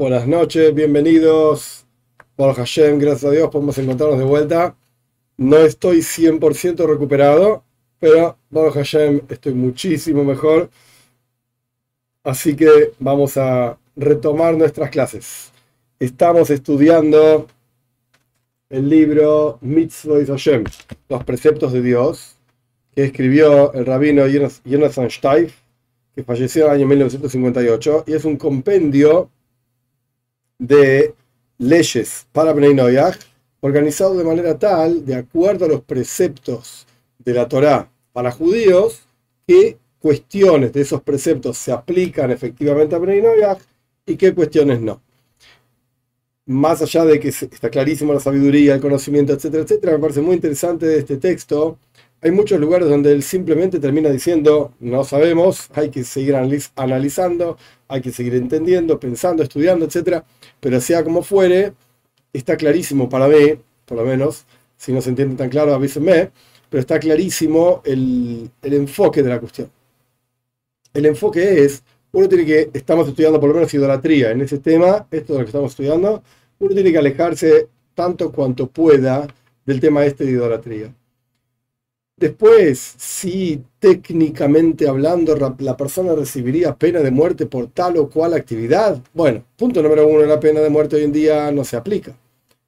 Buenas noches, bienvenidos. Por Hashem, gracias a Dios podemos encontrarnos de vuelta. No estoy 100% recuperado, pero por Hashem estoy muchísimo mejor. Así que vamos a retomar nuestras clases. Estamos estudiando el libro Mitzvot Hashem, los preceptos de Dios, que escribió el rabino Jonathan Steif, que falleció en el año 1958, y es un compendio de leyes para Bnei Noyaj, organizado de manera tal, de acuerdo a los preceptos de la Torá para judíos, que cuestiones de esos preceptos se aplican efectivamente a Bnei y qué cuestiones no. Más allá de que está clarísimo la sabiduría, el conocimiento, etcétera, etcétera, me parece muy interesante este texto. Hay muchos lugares donde él simplemente termina diciendo, no sabemos, hay que seguir analizando, hay que seguir entendiendo, pensando, estudiando, etc. Pero sea como fuere, está clarísimo para mí, por lo menos, si no se entiende tan claro, avísenme, pero está clarísimo el, el enfoque de la cuestión. El enfoque es, uno tiene que, estamos estudiando por lo menos idolatría en ese tema, esto es lo que estamos estudiando, uno tiene que alejarse tanto cuanto pueda del tema este de idolatría. Después, si técnicamente hablando la persona recibiría pena de muerte por tal o cual actividad, bueno, punto número uno, la pena de muerte hoy en día no se aplica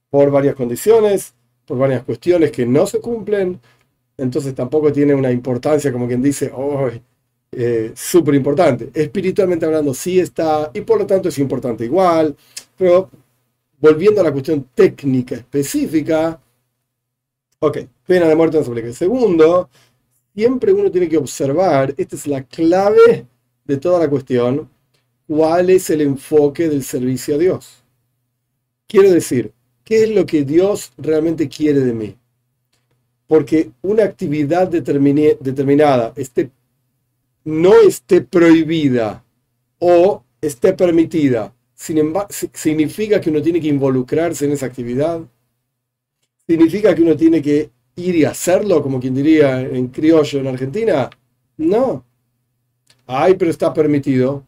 por varias condiciones, por varias cuestiones que no se cumplen, entonces tampoco tiene una importancia como quien dice, oh, eh, súper importante. Espiritualmente hablando sí está, y por lo tanto es importante igual, pero volviendo a la cuestión técnica específica, ok, pena de muerte no se aplica. Segundo, siempre uno tiene que observar, esta es la clave de toda la cuestión, cuál es el enfoque del servicio a Dios. Quiero decir, ¿qué es lo que Dios realmente quiere de mí? Porque una actividad determinada esté, no esté prohibida o esté permitida, sin significa que uno tiene que involucrarse en esa actividad, significa que uno tiene que ir y hacerlo, como quien diría en criollo en Argentina? No. Ay, pero está permitido.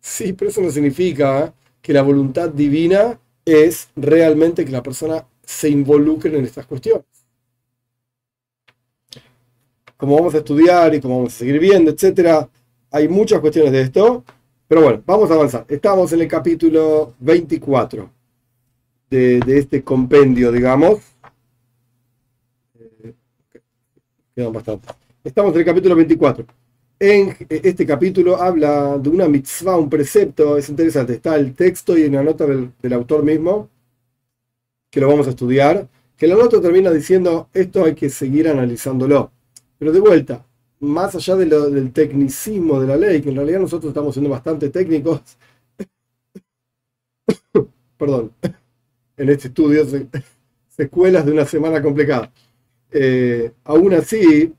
Sí, pero eso no significa que la voluntad divina es realmente que la persona se involucre en estas cuestiones. Como vamos a estudiar y como vamos a seguir viendo, etcétera, hay muchas cuestiones de esto. Pero bueno, vamos a avanzar. Estamos en el capítulo 24 de, de este compendio, digamos. Estamos en el capítulo 24. En este capítulo habla de una mitzvah, un precepto, es interesante. Está el texto y una nota del, autor mismo, que lo vamos a estudiar, que la nota termina diciendo esto hay que seguir analizándolo. Pero de vuelta, más allá del tecnicismo de la ley, que en realidad nosotros estamos siendo bastante técnicos, perdón, en este estudio, secuelas de una semana complicada. Eh, aún así,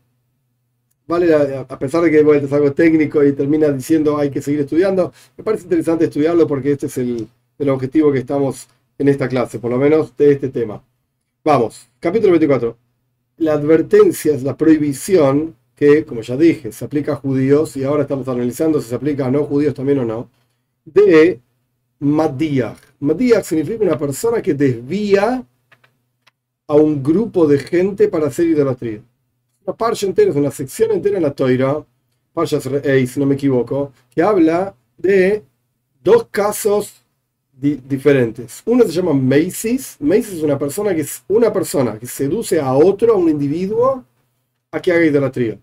vale, a pesar de que es algo técnico y termina diciendo hay que seguir estudiando, me parece interesante estudiarlo porque este es el, el objetivo que estamos en esta clase, por lo menos de este tema. Vamos, capítulo 24. La advertencia es la prohibición que, como ya dije, se aplica a judíos y ahora estamos analizando si se aplica a no judíos también o no, de Madiach. Madiach significa una persona que desvía a un grupo de gente para hacer idolatría. Una parsha entera, es una sección entera en la Toira, Parsha Rey, si no me equivoco, que habla de dos casos diferentes. Uno se llama Macy's. Macy's es una persona que es una persona que seduce a otro, a un individuo, a que haga idolatría.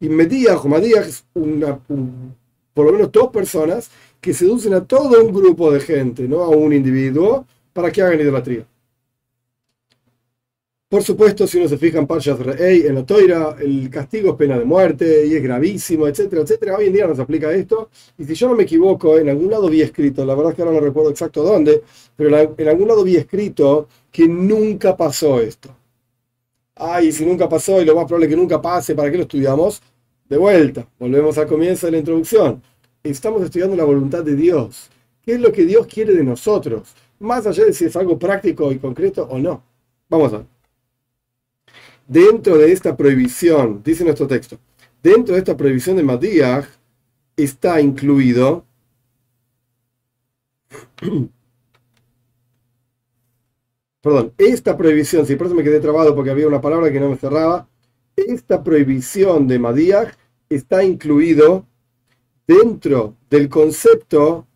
Y Medías o es una, por lo menos dos personas que seducen a todo un grupo de gente, no a un individuo, para que hagan idolatría. Por supuesto, si uno se fija en Parshas Re'ei, en la Toira, el castigo es pena de muerte y es gravísimo, etcétera, etcétera. Hoy en día no se aplica esto. Y si yo no me equivoco, en algún lado vi escrito, la verdad es que ahora no recuerdo exacto dónde, pero en algún lado vi escrito que nunca pasó esto. Ay, si nunca pasó y lo más probable es que nunca pase, ¿para qué lo estudiamos? De vuelta, volvemos al comienzo de la introducción. Estamos estudiando la voluntad de Dios. ¿Qué es lo que Dios quiere de nosotros? Más allá de si es algo práctico y concreto o no. Vamos a ver dentro de esta prohibición, dice nuestro texto, dentro de esta prohibición de Madiach está incluido Perdón, esta prohibición, si por eso me quedé trabado porque había una palabra que no me cerraba, esta prohibición de Madiach está incluido dentro del concepto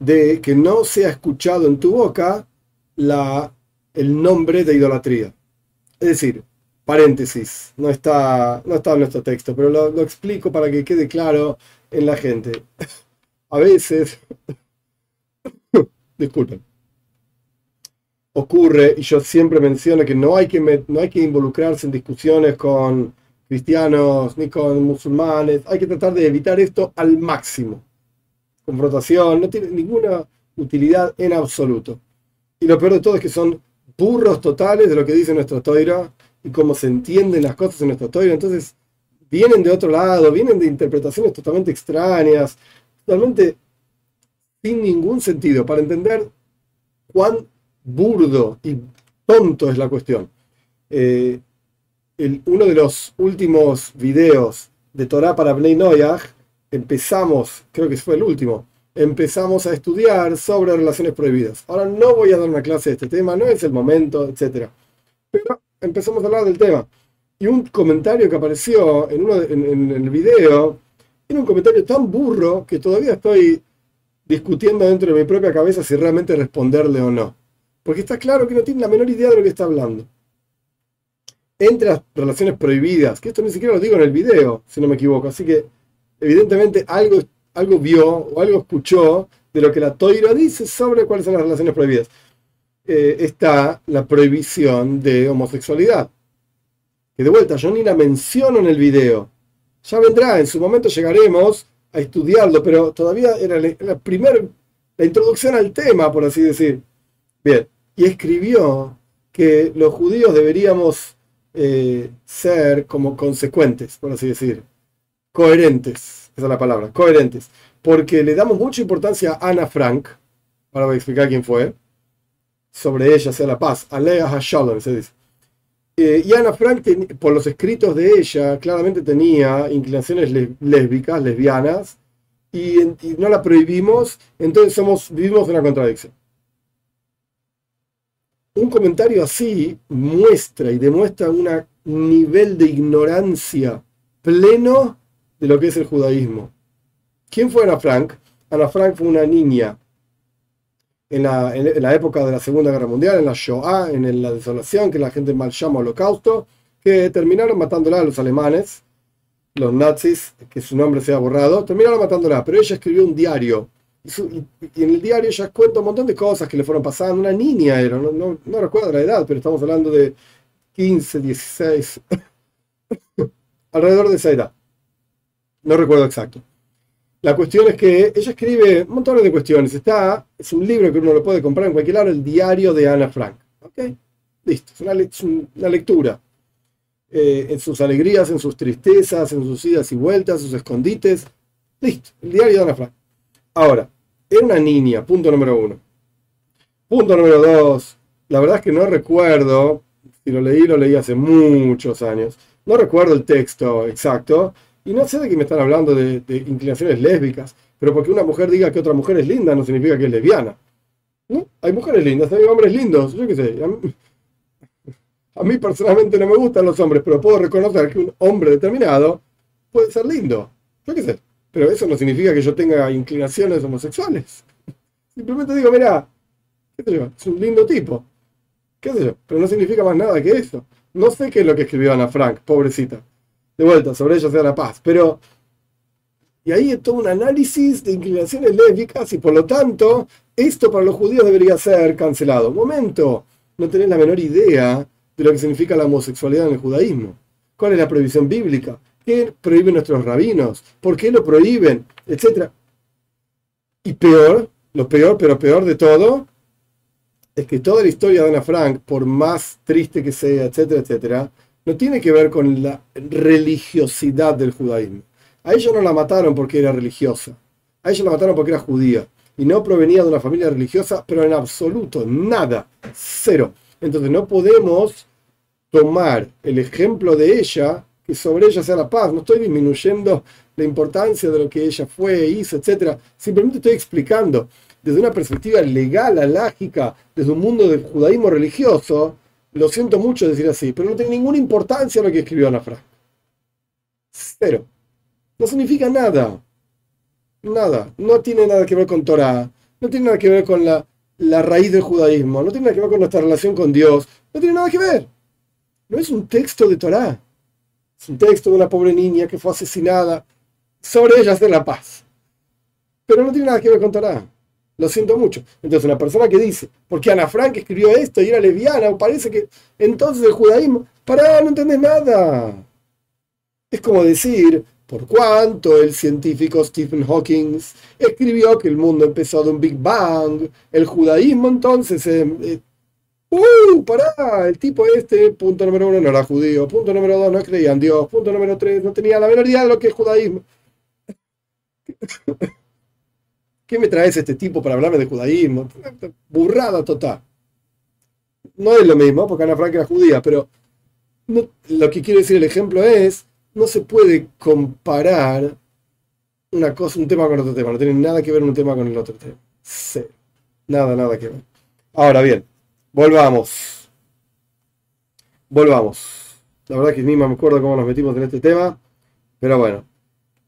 de que no sea escuchado en tu boca la, el nombre de idolatría. Es decir, paréntesis, no está, no está en nuestro texto, pero lo, lo explico para que quede claro en la gente. A veces, disculpen, ocurre, y yo siempre menciono que no hay que, no hay que involucrarse en discusiones con cristianos ni con musulmanes, hay que tratar de evitar esto al máximo. Confrontación no tiene ninguna utilidad en absoluto. Y lo peor de todo es que son burros totales de lo que dice nuestra toira y cómo se entienden las cosas en nuestra toira. Entonces, vienen de otro lado, vienen de interpretaciones totalmente extrañas, totalmente sin ningún sentido, para entender cuán burdo y tonto es la cuestión. Eh, uno de los últimos videos de Torah para Bnei Noyach, empezamos, creo que fue el último, empezamos a estudiar sobre relaciones prohibidas. Ahora no voy a dar una clase de este tema, no es el momento, etc. Pero empezamos a hablar del tema. Y un comentario que apareció en, uno en el video era un comentario tan burro que todavía estoy discutiendo dentro de mi propia cabeza si realmente responderle o no. Porque está claro que no tiene la menor idea de lo que está hablando. Entre las relaciones prohibidas, que esto ni siquiera lo digo en el video, si no me equivoco, así que evidentemente algo, algo vio o algo escuchó de lo que la Toira dice sobre cuáles son las relaciones prohibidas. Eh, está la prohibición de homosexualidad. Que de vuelta, yo ni la menciono en el video. Ya vendrá, en su momento llegaremos a estudiarlo, pero todavía era la, primera, la introducción al tema, por así decir. Bien, y escribió que los judíos deberíamos eh, ser como consecuentes, por así decir, coherentes, esa es la palabra, coherentes, porque le damos mucha importancia a Ana Frank, ahora voy a explicar quién fue, sobre ella sea la paz, Alea Hashalom se dice. Eh, y Ana Frank, por los escritos de ella, claramente tenía inclinaciones lésbicas, lesbianas, y, y, no la prohibimos, entonces somos, vivimos una contradicción. Un comentario así muestra y demuestra un nivel de ignorancia pleno de lo que es el judaísmo. ¿Quién fue Ana Frank? Ana Frank fue una niña en la, época de la Segunda Guerra Mundial, en la Shoah, en la desolación, que la gente mal llama holocausto, que terminaron matándola a los alemanes, los nazis, que su nombre se borrado, terminaron matándola, pero ella escribió un diario y, en el diario ella cuenta un montón de cosas que le fueron pasando. Una niña era, no, no, no recuerdo la edad, pero estamos hablando de 15, 16, alrededor de esa edad. No recuerdo exacto. La cuestión es que ella escribe montones de cuestiones. Está, es un libro que uno lo puede comprar en cualquier lado, el diario de Ana Frank. ¿Ok? Listo, es una, lectura. Eh, en sus alegrías, en sus tristezas, en sus idas y vueltas, sus escondites. Listo, el diario de Ana Frank. Ahora, era una niña, punto número uno. Punto número dos, la verdad es que no recuerdo, si lo leí, lo leí hace muchos años, no recuerdo el texto exacto, y no sé de qué me están hablando de, inclinaciones lésbicas, pero porque una mujer diga que otra mujer es linda no significa que es lesbiana. Hay mujeres lindas, hay hombres lindos, yo qué sé. A mí, personalmente no me gustan los hombres, pero puedo reconocer que un hombre determinado puede ser lindo. Yo qué sé. Pero eso no significa que yo tenga inclinaciones homosexuales. Simplemente digo, mira, es un lindo tipo. ¿Qué sé yo? Pero no significa más nada que eso. No sé qué es lo que escribió Ana Frank, pobrecita. De vuelta, sobre ella sea la paz. Pero. Y ahí es todo un análisis de inclinaciones lésbicas y por lo tanto, esto para los judíos debería ser cancelado. Momento, no tenés la menor idea de lo que significa la homosexualidad en el judaísmo. ¿Cuál es la prohibición bíblica? ¿Qué prohíben nuestros rabinos? ¿Por qué lo prohíben? Etcétera. Y peor, lo peor, pero peor de todo, es que toda la historia de Ana Frank, por más triste que sea, etcétera, etcétera, no tiene que ver con la religiosidad del judaísmo. A ella no la mataron porque era religiosa. A ella la mataron porque era judía. Y no provenía de una familia religiosa, pero en absoluto, nada, cero. Entonces no podemos tomar el ejemplo de ella que sobre ella sea la paz. No estoy disminuyendo la importancia de lo que ella fue, hizo, etc. Simplemente estoy explicando desde una perspectiva legal, alágica, desde un mundo del judaísmo religioso, lo siento mucho decir así, pero no tiene ninguna importancia lo que escribió Ana Frank. Cero. No significa nada. Nada. No tiene nada que ver con Torah. No tiene nada que ver con la, la raíz del judaísmo. No tiene nada que ver con nuestra relación con Dios. No tiene nada que ver. No es un texto de Torah. Es un texto de una pobre niña que fue asesinada. Sobre ella hacer la paz. Pero no tiene nada que ver con Torah. Lo siento mucho. Entonces, una persona que dice, porque Ana Frank escribió esto y era lesbiana, parece que entonces el judaísmo, para, no entendés nada. Es como decir, por cuanto el científico Stephen Hawking escribió que el mundo empezó de un Big Bang, el judaísmo entonces eh, ¡Uh! Pará, el tipo este, punto número uno, no era judío. Punto número dos, no creía en Dios. Punto número tres, no tenía la menor idea de lo que es judaísmo. ¿Qué me traes este tipo para hablarme de judaísmo? Burrada total. No es lo mismo, porque Ana Frank era judía, pero lo que quiere decir el ejemplo es, no se puede comparar una cosa, un tema con otro tema. No tiene nada que ver un tema con el otro tema. Cero. Nada, nada que ver. Ahora bien, Volvamos. Volvamos. La verdad que ni me acuerdo cómo nos metimos en este tema. Pero bueno.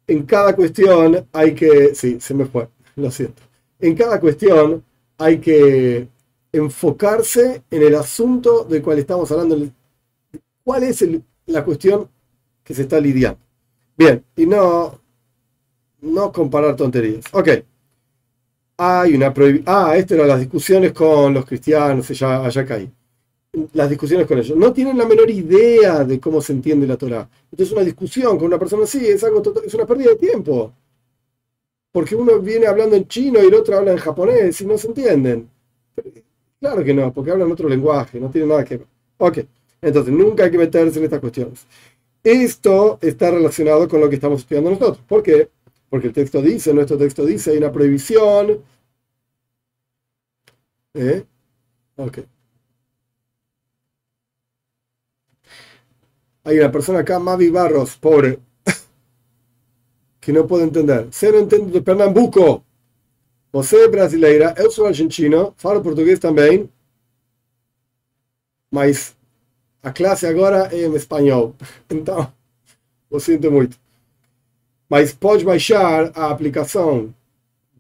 En cada cuestión hay que. Sí, se me fue. Lo siento. En cada cuestión hay que enfocarse en el asunto del cual estamos hablando. ¿Cuál es la cuestión que se está lidiando? Bien, y no, no comparar tonterías. Ok hay una prohibición. Ah, esto eran las discusiones con los cristianos, allá, allá caí. Las discusiones con ellos. No tienen la menor idea de cómo se entiende la Torah. Entonces, una discusión con una persona así es algo es una pérdida de tiempo. Porque uno viene hablando en chino y el otro habla en japonés y no se entienden. Claro que no, porque hablan otro lenguaje, no tiene nada que ver. Ok, entonces nunca hay que meterse en estas cuestiones. Esto está relacionado con lo que estamos estudiando nosotros. ¿Por qué? Porque el texto dice, nuestro texto dice, hay una prohibición. ¿Eh? Ok. Hay una persona acá, Mavi Barros, pobre, que no puede entender. Se não entende do Pernambuco. Você é brasileira, eu sou argentino, falo português também, mas a classe agora é em espanhol. Então, eu sinto muito. Mas pode baixar a aplicação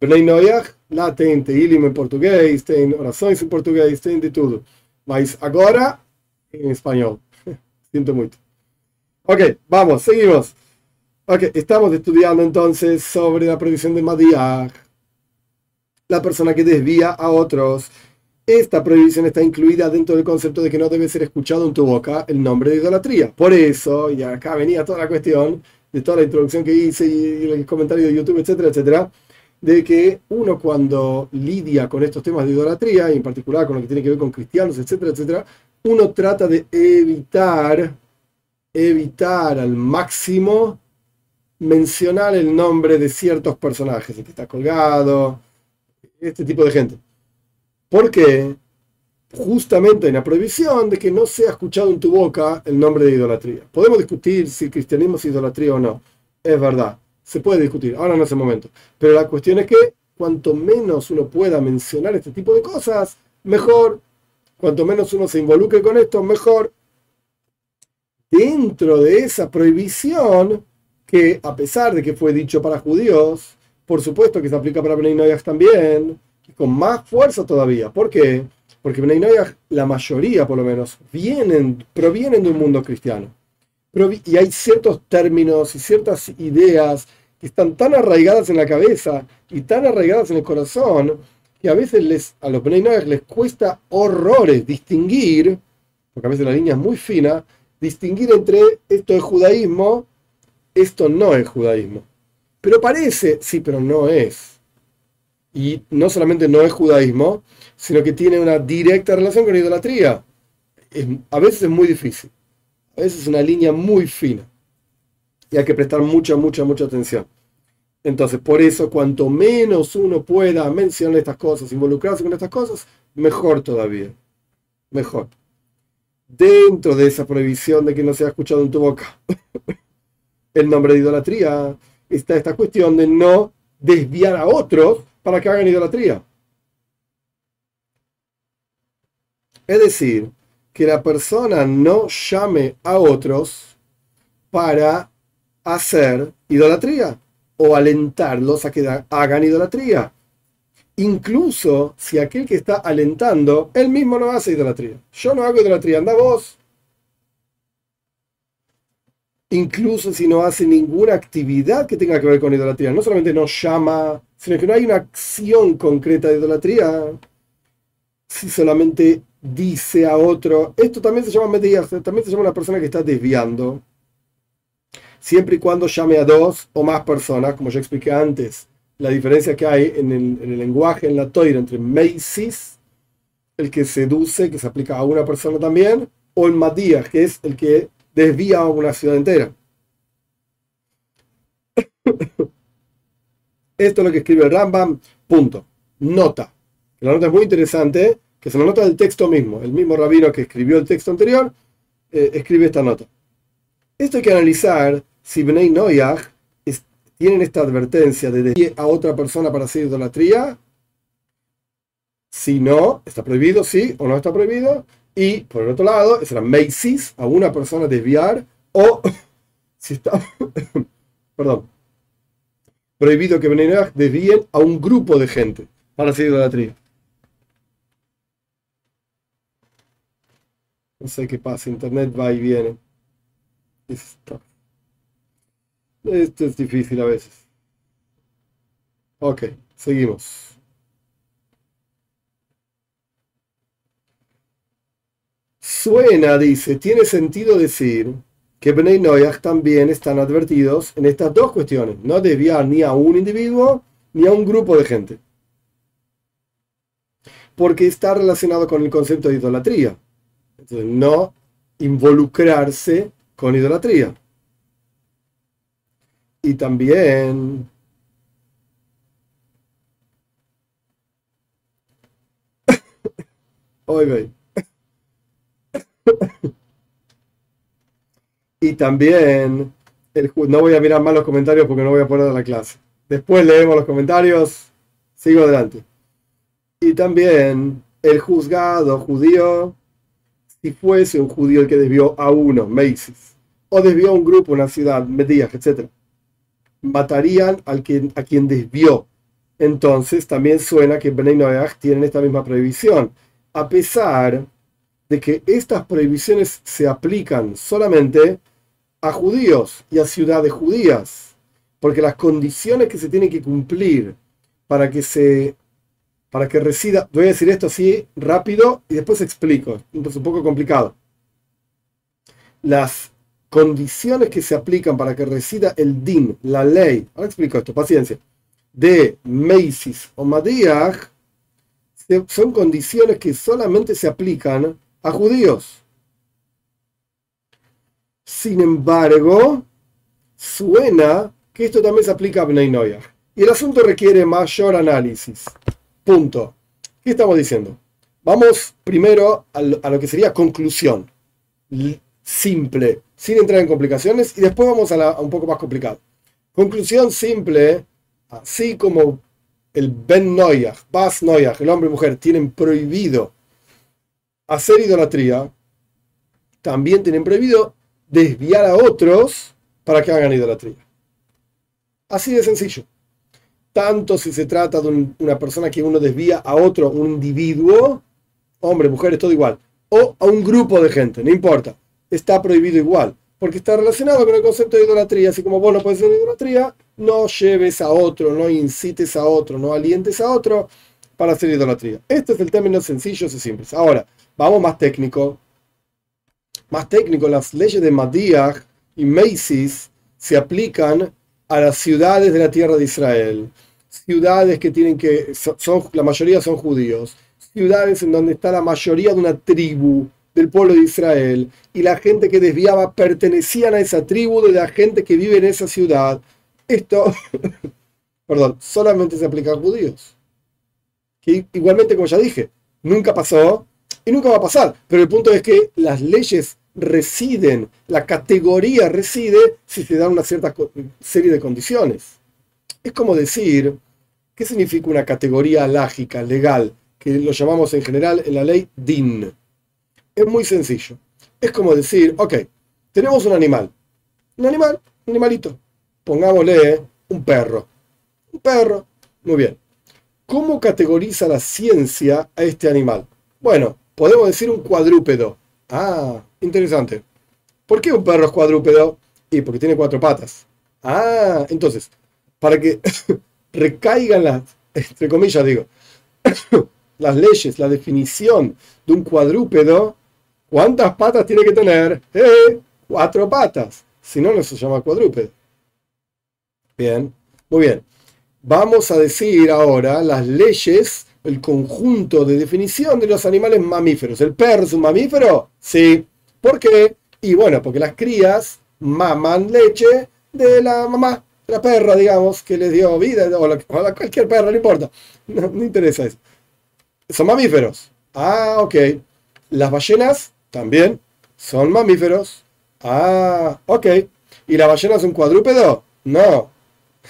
Bnei Noyach, lá tem Teilim em português, tem orações em português, tem de tudo. Mas agora em espanhol. Sinto muito. Ok, vamos, seguimos. Estamos estudiando entonces sobre la prohibición de Madiach, la persona que desvía a otros. Esta prohibición está incluida dentro del concepto de que no debe ser escuchado en tu boca el nombre de idolatría. Por eso, y acá venía toda la cuestión, de toda la introducción que hice y el comentario de YouTube, etcétera, etcétera, de que uno cuando lidia con estos temas de idolatría, y en particular con lo que tiene que ver con cristianos, etcétera, etcétera, uno trata de evitar, evitar al máximo mencionar el nombre de ciertos personajes, el que está colgado, este tipo de gente. ¿Por qué? justamente hay una prohibición de que no sea escuchado en tu boca el nombre de idolatría. Podemos discutir si el cristianismo es idolatría o no. Es verdad, se puede discutir, ahora no es el momento. Pero la cuestión es que cuanto menos uno pueda mencionar este tipo de cosas, mejor. Cuanto menos uno se involucre con esto, mejor. Dentro de esa prohibición, que a pesar de que fue dicho para judíos, por supuesto que se aplica para Bnei también, y con más fuerza todavía. ¿Por qué? Porque Bnei la mayoría por lo menos, vienen, provienen de un mundo cristiano. Y hay ciertos términos y ciertas ideas que están tan arraigadas en la cabeza y tan arraigadas en el corazón que a veces les, a los Bnei les cuesta horrores distinguir, porque a veces la línea es muy fina, distinguir entre esto es judaísmo, esto no es judaísmo. Pero parece, sí, pero no es. Y no solamente no es judaísmo, sino que tiene una directa relación con la idolatría. a veces es muy difícil. A veces es una línea muy fina. Y hay que prestar mucha, mucha, mucha atención. Entonces, por eso, cuanto menos uno pueda mencionar estas cosas, involucrarse con estas cosas, mejor todavía. Mejor. Dentro de esa prohibición de que no sea escuchado en tu boca el nombre de idolatría, está esta cuestión de no desviar a otros para que hagan idolatría. Es decir, que la persona no llame a otros para hacer idolatría o alentarlos a que hagan idolatría. Incluso si aquel que está alentando, él mismo no hace idolatría. Yo no hago idolatría, anda vos. Incluso si no hace ninguna actividad que tenga que ver con idolatría. No solamente no llama, sino que no hay una acción concreta de idolatría. Si solamente dice a otro, esto también se llama medias, también se llama una persona que está desviando. Siempre y cuando llame a dos o más personas, como ya expliqué antes, la diferencia que hay en el, lenguaje, en la toira, entre Meisis, el que seduce, que se aplica a una persona también, o el Madías, que es el que desvía a una ciudad entera. Esto es lo que escribe el Rambam, punto. Nota. La nota es muy interesante que es una nota del texto mismo. El mismo rabino que escribió el texto anterior eh, escribe esta nota. Esto hay que analizar si Bnei Noyach tienen esta advertencia de decir a otra persona para hacer idolatría. Si no, está prohibido, sí o no está prohibido. Y por el otro lado, es la Meisis, a una persona desviar o si está, perdón, prohibido que Noyach desvíen a un grupo de gente para hacer idolatría. No sé qué pasa, internet va y viene. Esto, esto es difícil a veces. Ok, seguimos. Suena, dice, tiene sentido decir que Bnei Noyach también están advertidos en estas dos cuestiones, no desviar ni a un individuo ni a un grupo de gente. Porque está relacionado con el concepto de idolatría no involucrarse con idolatría. Y también y también el, no voy a mirar más los comentarios porque no voy a poner la clase. Después leemos los comentarios. Sigo adelante. Y también el juzgado judío si fuese un judío el que desvió a uno, Macy's, o desvió a un grupo, una ciudad, Medías, etc., matarían al a quien desvió. Entonces también suena que Bnei Noach tienen esta misma prohibición, a pesar de que estas prohibiciones se aplican solamente a judíos y a ciudades judías, porque las condiciones que se tienen que cumplir para que se para que resida, voy a decir esto así rápido y después explico, es un poco complicado. Las condiciones que se aplican para que resida el DIN, la ley, ahora explico esto, paciencia, de Macy's o Madiach, son condiciones que solamente se aplican a judíos. Sin embargo, suena que esto también se aplica a Bnei Y el asunto requiere mayor análisis. Punto. ¿Qué estamos diciendo? Vamos primero a lo, que sería conclusión. Simple, sin entrar en complicaciones, y después vamos a, un poco más complicado. Conclusión simple, así como el Ben Noyach, Bas Noyach, el hombre y mujer, tienen prohibido hacer idolatría, también tienen prohibido desviar a otros para que hagan idolatría. Así de sencillo tanto si se trata de una persona que uno desvía a otro, un individuo, hombre, mujer, es todo igual, o a un grupo de gente, no importa, está prohibido igual, porque está relacionado con el concepto de idolatría, así como vos no puedes hacer idolatría, no lleves a otro, no incites a otro, no alientes a otro para hacer idolatría. Este es el término sencillo y simple. Ahora, vamos más técnico. Más técnico, las leyes de Madiach y Macy's se aplican a las ciudades de la tierra de Israel, ciudades que tienen que, son, la mayoría son judíos, ciudades en donde está la mayoría de una tribu del pueblo de Israel, y la gente que desviaba pertenecían a esa tribu de la gente que vive en esa ciudad. Esto, perdón, solamente se aplica a judíos. Igualmente, como ya dije, nunca pasó nunca va a pasar. Pero el punto es que las leyes residen, la categoría reside si se da una cierta serie de condiciones. Es como decir, ¿qué significa una categoría lágica, legal, que lo llamamos en general en la ley DIN? Es muy sencillo. Es como decir, ok, tenemos un animal. Un animal, un animalito. Pongámosle un perro. Un perro. Muy bien. ¿Cómo categoriza la ciencia a este animal? Bueno, podemos decir un cuadrúpedo. Ah, interesante. ¿Por qué un perro es cuadrúpedo? Y porque tiene cuatro patas. Ah, entonces, para que recaigan las, entre comillas digo, las leyes, la definición de un cuadrúpedo, ¿cuántas patas tiene que tener? Eh, cuatro patas. Si no, no se llama cuadrúpedo. Bien, muy bien. Vamos a decir ahora las leyes, el conjunto de definición de los animales mamíferos. ¿El perro es un mamífero? Sí. ¿Por qué? Y bueno, porque las crías maman leche de la mamá, de la perra, digamos, que les dio vida, o, la, cualquier perra, no importa. No, no interesa eso. Son mamíferos. Ah, ok. Las ballenas también son mamíferos. Ah, ok. ¿Y la ballena es un cuadrúpedo? No.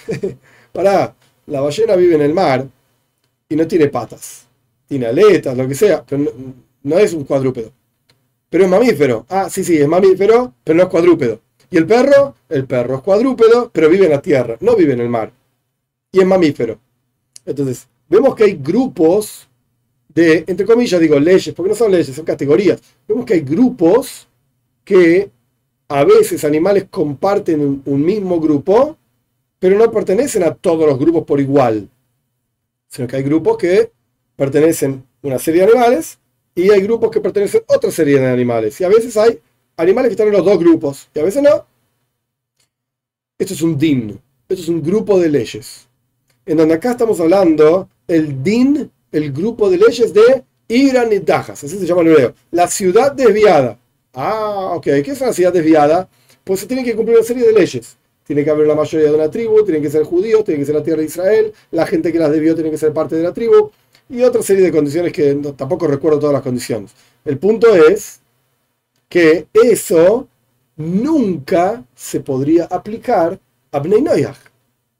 Pará, la ballena vive en el mar y no tiene patas. Tiene aletas, lo que sea, pero no, es un cuadrúpedo. Pero es mamífero. Ah, sí, sí, es mamífero, pero no es cuadrúpedo. ¿Y el perro? El perro es cuadrúpedo, pero vive en la tierra, no vive en el mar. Y es mamífero. Entonces, vemos que hay grupos de, entre comillas digo leyes, porque no son leyes, son categorías. Vemos que hay grupos que a veces animales comparten un mismo grupo, pero no pertenecen a todos los grupos por igual, sino que hay grupos que pertenecen a una serie de animales y hay grupos que pertenecen a otra serie de animales. Y a veces hay animales que están en los dos grupos y a veces no. Esto es un DIN, esto es un grupo de leyes. En donde acá estamos hablando el DIN, el grupo de leyes de Irán y Dajas, así se llama en hebreo. La ciudad desviada. Ah, ok. ¿Qué es una ciudad desviada? Pues se tiene que cumplir una serie de leyes. Tiene que haber la mayoría de una tribu, tienen que ser judíos, tiene que ser la tierra de Israel, la gente que las debió tiene que ser parte de la tribu y otra serie de condiciones que tampoco recuerdo todas las condiciones. El punto es que eso nunca se podría aplicar a Bnei.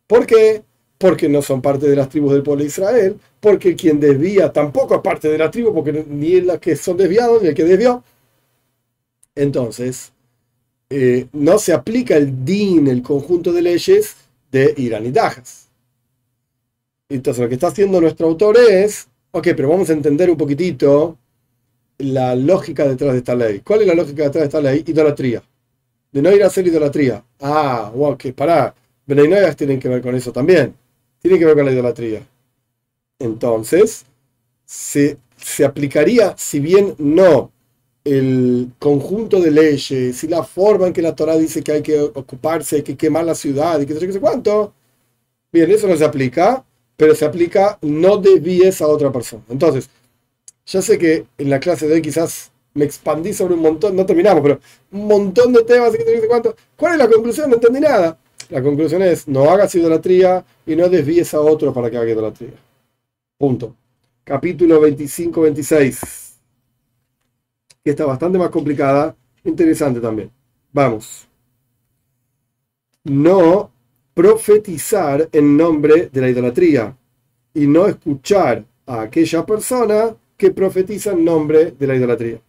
¿Por qué? Porque no son parte de las tribus del pueblo de Israel, porque quien desvía tampoco es parte de la tribu, porque ni la que son desviados ni el que desvió. Entonces, eh, no se aplica el DIN, el conjunto de leyes de Irán y Dajas. Entonces, lo que está haciendo nuestro autor es, ok, pero vamos a entender un poquitito la lógica detrás de esta ley. ¿Cuál es la lógica detrás de esta ley? Idolatría. De no ir a hacer idolatría. Ah, wow, que pará. Benaynoyas tienen que ver con eso también. Tiene que ver con la idolatría. Entonces, se, se aplicaría, si bien no el conjunto de leyes y la forma en que la Torah dice que hay que ocuparse, hay que quemar la ciudad y que sé qué sé cuánto, bien, eso no se aplica, pero se aplica no desvíes a otra persona. Entonces, ya sé que en la clase de hoy quizás me expandí sobre un montón, no terminamos, pero un montón de temas y que sé cuánto. ¿Cuál es la conclusión? No entendí nada. La conclusión es, no hagas idolatría y no desvíes a otro para que haga idolatría. Punto. Capítulo 25-26 que está bastante más complicada, interesante también. Vamos. No profetizar en nombre de la idolatría y no escuchar a aquella persona que profetiza en nombre de la idolatría.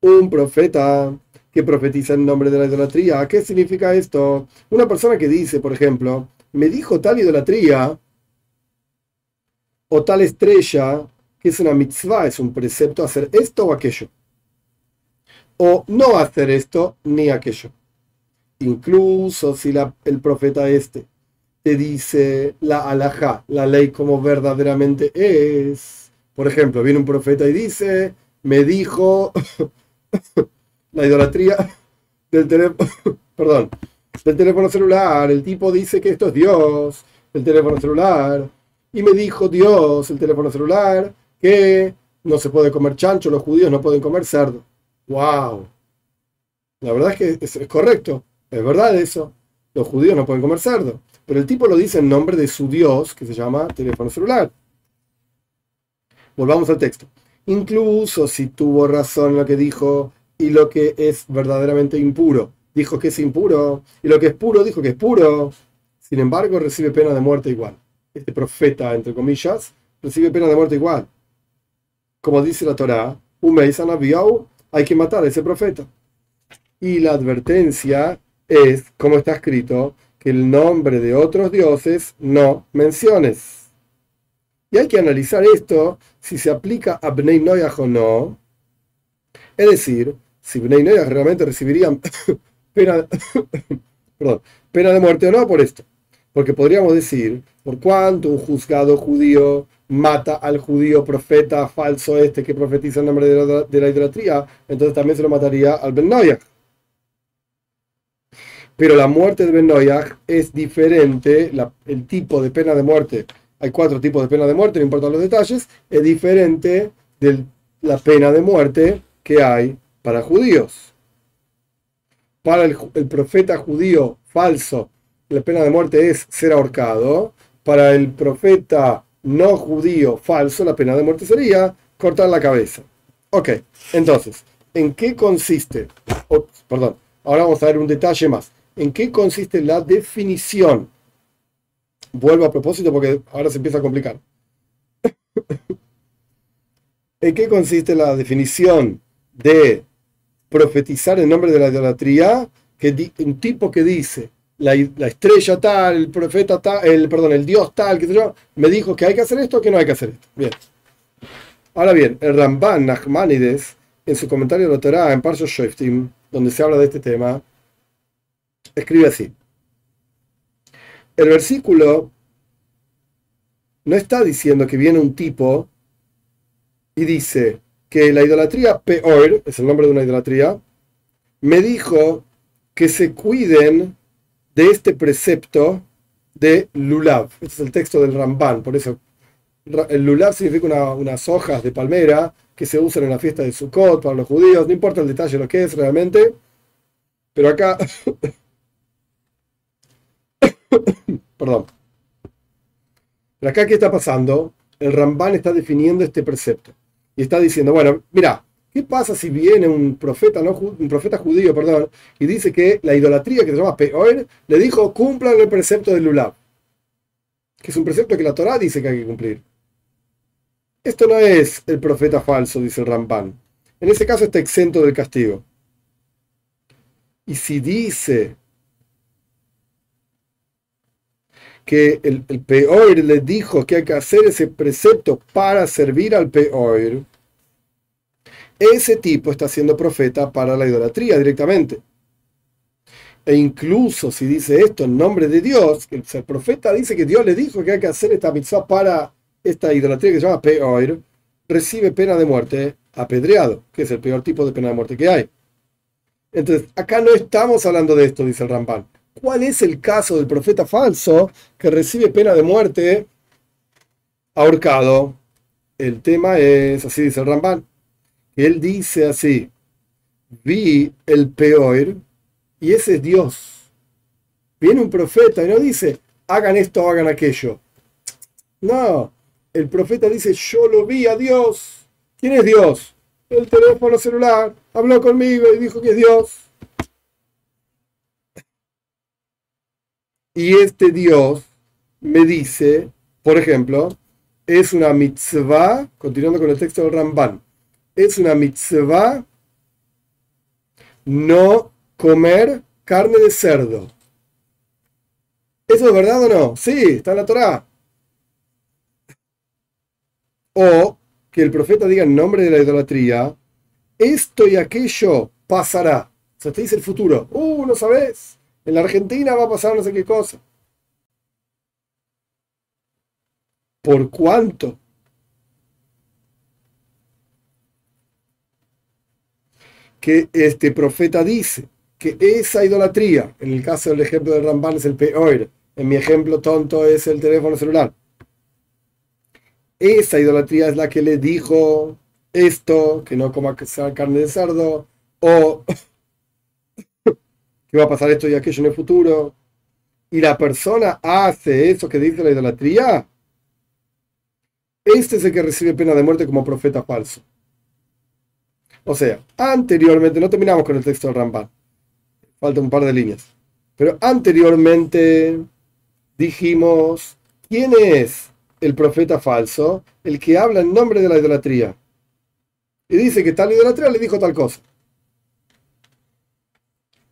Un profeta que profetiza en nombre de la idolatría. ¿Qué significa esto? Una persona que dice, por ejemplo, me dijo tal idolatría o tal estrella, que es una mitzvah, es un precepto hacer esto o aquello o no hacer esto ni aquello. Incluso si el profeta este te dice la alajá, la ley como verdaderamente es. Por ejemplo, viene un profeta y dice, me dijo la idolatría del teléfono, perdón, del teléfono celular. El tipo dice que esto es Dios, el teléfono celular. Y me dijo Dios, el teléfono celular, que no se puede comer chancho, los judíos no pueden comer cerdo. ¡Wow! La verdad es que es, correcto, es verdad eso. Los judíos no pueden comer cerdo. Pero el tipo lo dice en nombre de su Dios, que se llama teléfono celular. Volvamos al texto. Incluso si tuvo razón lo que dijo y lo que es verdaderamente impuro. Dijo que es impuro y lo que es puro dijo que es puro. Sin embargo, recibe pena de muerte igual. Este profeta, entre comillas, recibe pena de muerte igual. Como dice la Torá, un hay que matar a ese profeta. Y la advertencia es, como está escrito, que el nombre de otros dioses no menciones. Y hay que analizar esto si se aplica a Bnei Noyaj o no. Es decir, si Bnei Noyaj realmente recibirían pena, pena de muerte o no por esto. Porque podríamos decir, por cuanto un juzgado judío mata al judío profeta falso este que profetiza el nombre de la, idolatría, entonces también se lo mataría al Ben Pero la muerte de Ben es diferente, el tipo de pena de muerte, hay cuatro tipos de pena de muerte, no importan los detalles, es diferente de la pena de muerte que hay para judíos. Para el, el profeta judío falso, la pena de muerte es ser ahorcado. Para el profeta no judío falso, la pena de muerte sería cortar la cabeza. Ok, entonces, ¿en qué consiste? perdón, ahora vamos a ver un detalle más. ¿En qué consiste la definición? Vuelvo a propósito porque ahora se empieza a complicar. ¿En qué consiste la definición de profetizar en nombre de la idolatría? Que un tipo que dice, la, estrella tal, el profeta tal, el, perdón, el dios tal, que yo, me dijo que hay que hacer esto o que no hay que hacer esto. Bien. Ahora bien, el Ramban Nachmanides, en su comentario de la Torah en Parsha Shoftim, donde se habla de este tema, escribe así. El versículo no está diciendo que viene un tipo y dice que la idolatría peor, es el nombre de una idolatría, me dijo que se cuiden de este precepto de Lulav. Este es el texto del Ramban, por eso el Lulav significa unas hojas de palmera que se usan en la fiesta de Sukkot para los judíos, no importa el detalle de lo que es realmente, pero acá, perdón, pero acá, ¿qué está pasando? El Ramban está definiendo este precepto y está diciendo, bueno, mira, ¿Qué pasa si viene un profeta, no, un profeta judío, perdón, y dice que la idolatría que se llama Peor le dijo cumplan el precepto del Lulab? Que es un precepto que la Torah dice que hay que cumplir. Esto no es el profeta falso, dice el Ramban. En ese caso está exento del castigo. Y si dice que el, el peor le dijo que hay que hacer ese precepto para servir al peor, ese tipo está siendo profeta para la idolatría directamente. E incluso si dice esto en nombre de Dios, el profeta dice que Dios le dijo que hay que hacer esta mitzvah para esta idolatría que se llama peor, recibe pena de muerte apedreado, que es el peor tipo de pena de muerte que hay. Entonces, acá no estamos hablando de esto, dice el Ramban. ¿Cuál es el caso del profeta falso que recibe pena de muerte ahorcado? El tema es, así dice el Ramban, él dice así, vi el peor y ese es Dios. Viene un profeta y no dice, hagan esto hagan aquello. No, el profeta dice, yo lo vi a Dios. ¿Quién es Dios? El teléfono celular habló conmigo y dijo que es Dios. Y este Dios me dice, por ejemplo, es una mitzvah, continuando con el texto del Ramban, es una mitzvah no comer carne de cerdo. ¿Eso es verdad o no? Sí, está en la Torah. O que el profeta diga en nombre de la idolatría, esto y aquello pasará. O sea, te dice el futuro. Uh, no sabes. En la Argentina va a pasar no sé qué cosa. ¿Por cuánto? Que este profeta dice que esa idolatría, en el caso del ejemplo de Ramban es el peor, en mi ejemplo tonto es el teléfono celular. Esa idolatría es la que le dijo esto, que no coma carne de cerdo, o que va a pasar esto y aquello en el futuro. Y la persona hace eso que dice la idolatría. Este es el que recibe pena de muerte como profeta falso. O sea, anteriormente, no terminamos con el texto del Ramban, falta un par de líneas, pero anteriormente dijimos, ¿quién es el profeta falso? El que habla en nombre de la idolatría. Y dice que tal idolatría le dijo tal cosa.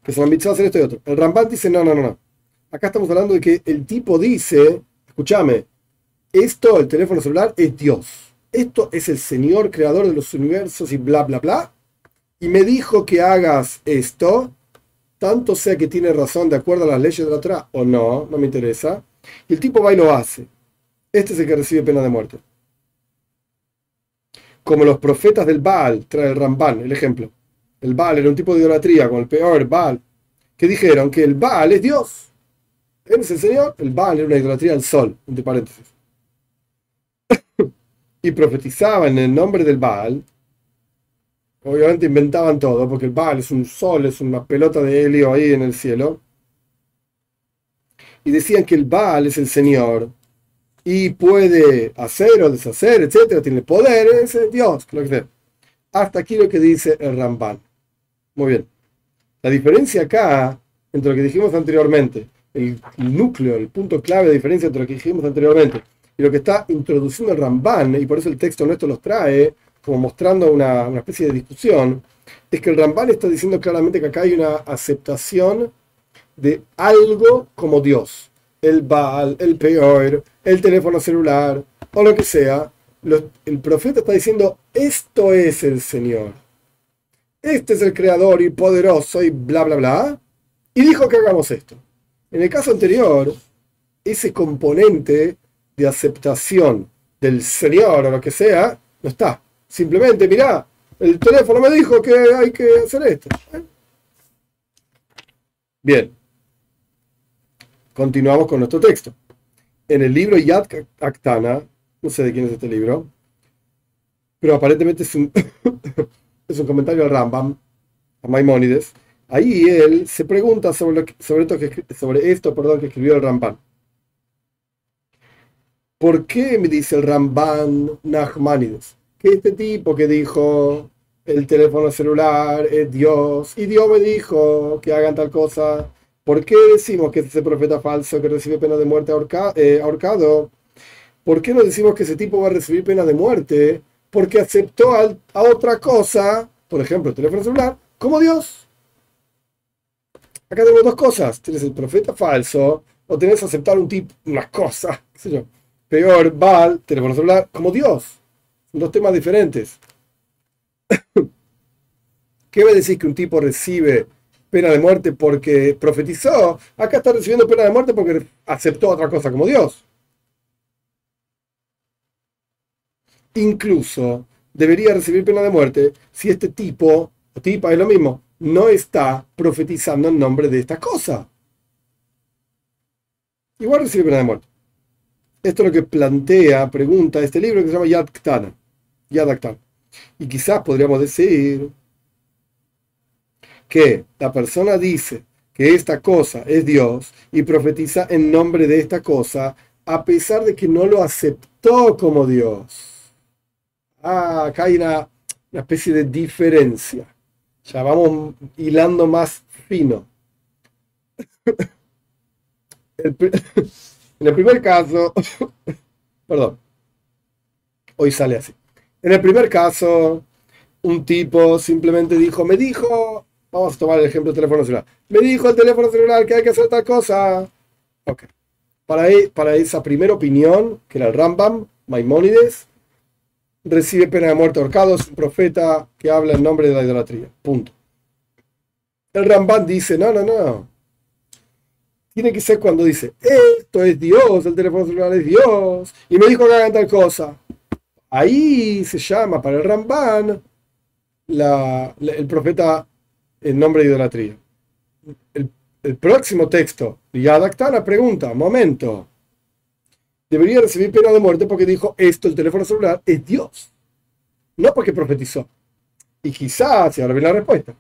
Que se me a hacer esto y otro. El Ramban dice, no, no, no, no. Acá estamos hablando de que el tipo dice, escúchame, esto, el teléfono celular, es Dios. Esto es el Señor creador de los universos y bla, bla, bla. Y me dijo que hagas esto, tanto sea que tiene razón de acuerdo a las leyes de la Torah o no, no me interesa. Y el tipo va y lo hace. Este es el que recibe pena de muerte. Como los profetas del Baal, trae el Ramban, el ejemplo. El Baal era un tipo de idolatría, con el peor Baal, que dijeron que el Baal es Dios. Él es el Señor, el Baal era una idolatría al sol, entre paréntesis. Y profetizaban en el nombre del Baal. Obviamente inventaban todo, porque el Baal es un sol, es una pelota de helio ahí en el cielo. Y decían que el Baal es el Señor y puede hacer o deshacer, etcétera, tiene poder, es Dios, lo que sea. Hasta aquí lo que dice el Ramban. Muy bien. La diferencia acá entre lo que dijimos anteriormente el, núcleo, el punto clave de diferencia entre lo que dijimos anteriormente y lo que está introduciendo el Ramban, y por eso el texto nuestro los trae, como mostrando una, especie de discusión, es que el Ramban está diciendo claramente que acá hay una aceptación de algo como Dios. El Baal, el Peor, el teléfono celular, o lo que sea. el profeta está diciendo, esto es el Señor. Este es el creador y poderoso y bla, bla, bla. Y dijo que hagamos esto. En el caso anterior, ese componente de aceptación del Señor o lo que sea, no está. Simplemente, mirá, el teléfono me dijo que hay que hacer esto. Bien. Continuamos con nuestro texto. En el libro Yad Aktana, no sé de quién es este libro, pero aparentemente es un, es un comentario al Rambam, a Maimónides, Ahí él se pregunta sobre, sobre, esto, que, sobre esto perdón, que escribió el Ramban. ¿Por qué me dice el Ramban Nachmanides? Que este tipo que dijo el teléfono celular es Dios y Dios me dijo que hagan tal cosa. ¿Por qué decimos que es ese profeta falso que recibe pena de muerte eh, ahorcado? ¿Por qué no decimos que ese tipo va a recibir pena de muerte? Porque aceptó a, otra cosa, por ejemplo, el teléfono celular, como Dios. Acá tenemos dos cosas. Tienes el profeta falso o tenés aceptar un tipo, una cosa, qué sé yo. Peor, Baal, teléfono celular, como Dios. Son dos temas diferentes. ¿Qué va a decir que un tipo recibe pena de muerte porque profetizó? Acá está recibiendo pena de muerte porque aceptó otra cosa como Dios. Incluso debería recibir pena de muerte si este tipo o tipa es lo mismo, no está profetizando en nombre de esta cosa. Igual recibe pena de muerte. Esto es lo que plantea, pregunta este libro que se llama Yad Ktana. Yad Y quizás podríamos decir que la persona dice que esta cosa es Dios y profetiza en nombre de esta cosa a pesar de que no lo aceptó como Dios. Ah, acá hay una especie de diferencia. Ya vamos hilando más fino. en el primer caso, perdón, hoy sale así. En el primer caso, un tipo simplemente dijo, me dijo, vamos a tomar el ejemplo del teléfono celular, me dijo el teléfono celular que hay que hacer tal cosa. Ok. Para, e, para esa primera opinión, que era el Rambam, Maimónides, recibe pena de muerte ahorcado, es un profeta que habla en nombre de la idolatría. Punto. El Ramban dice, no, no, no. Tiene que ser cuando dice, esto es Dios, el teléfono celular es Dios, y me dijo que hagan tal cosa. Ahí se llama para el Ramban el profeta en nombre de idolatría. El, próximo texto, Yadaktana pregunta, momento, debería recibir pena de muerte porque dijo esto, el teléfono celular, es Dios. No porque profetizó. Y quizás, y ahora viene la respuesta,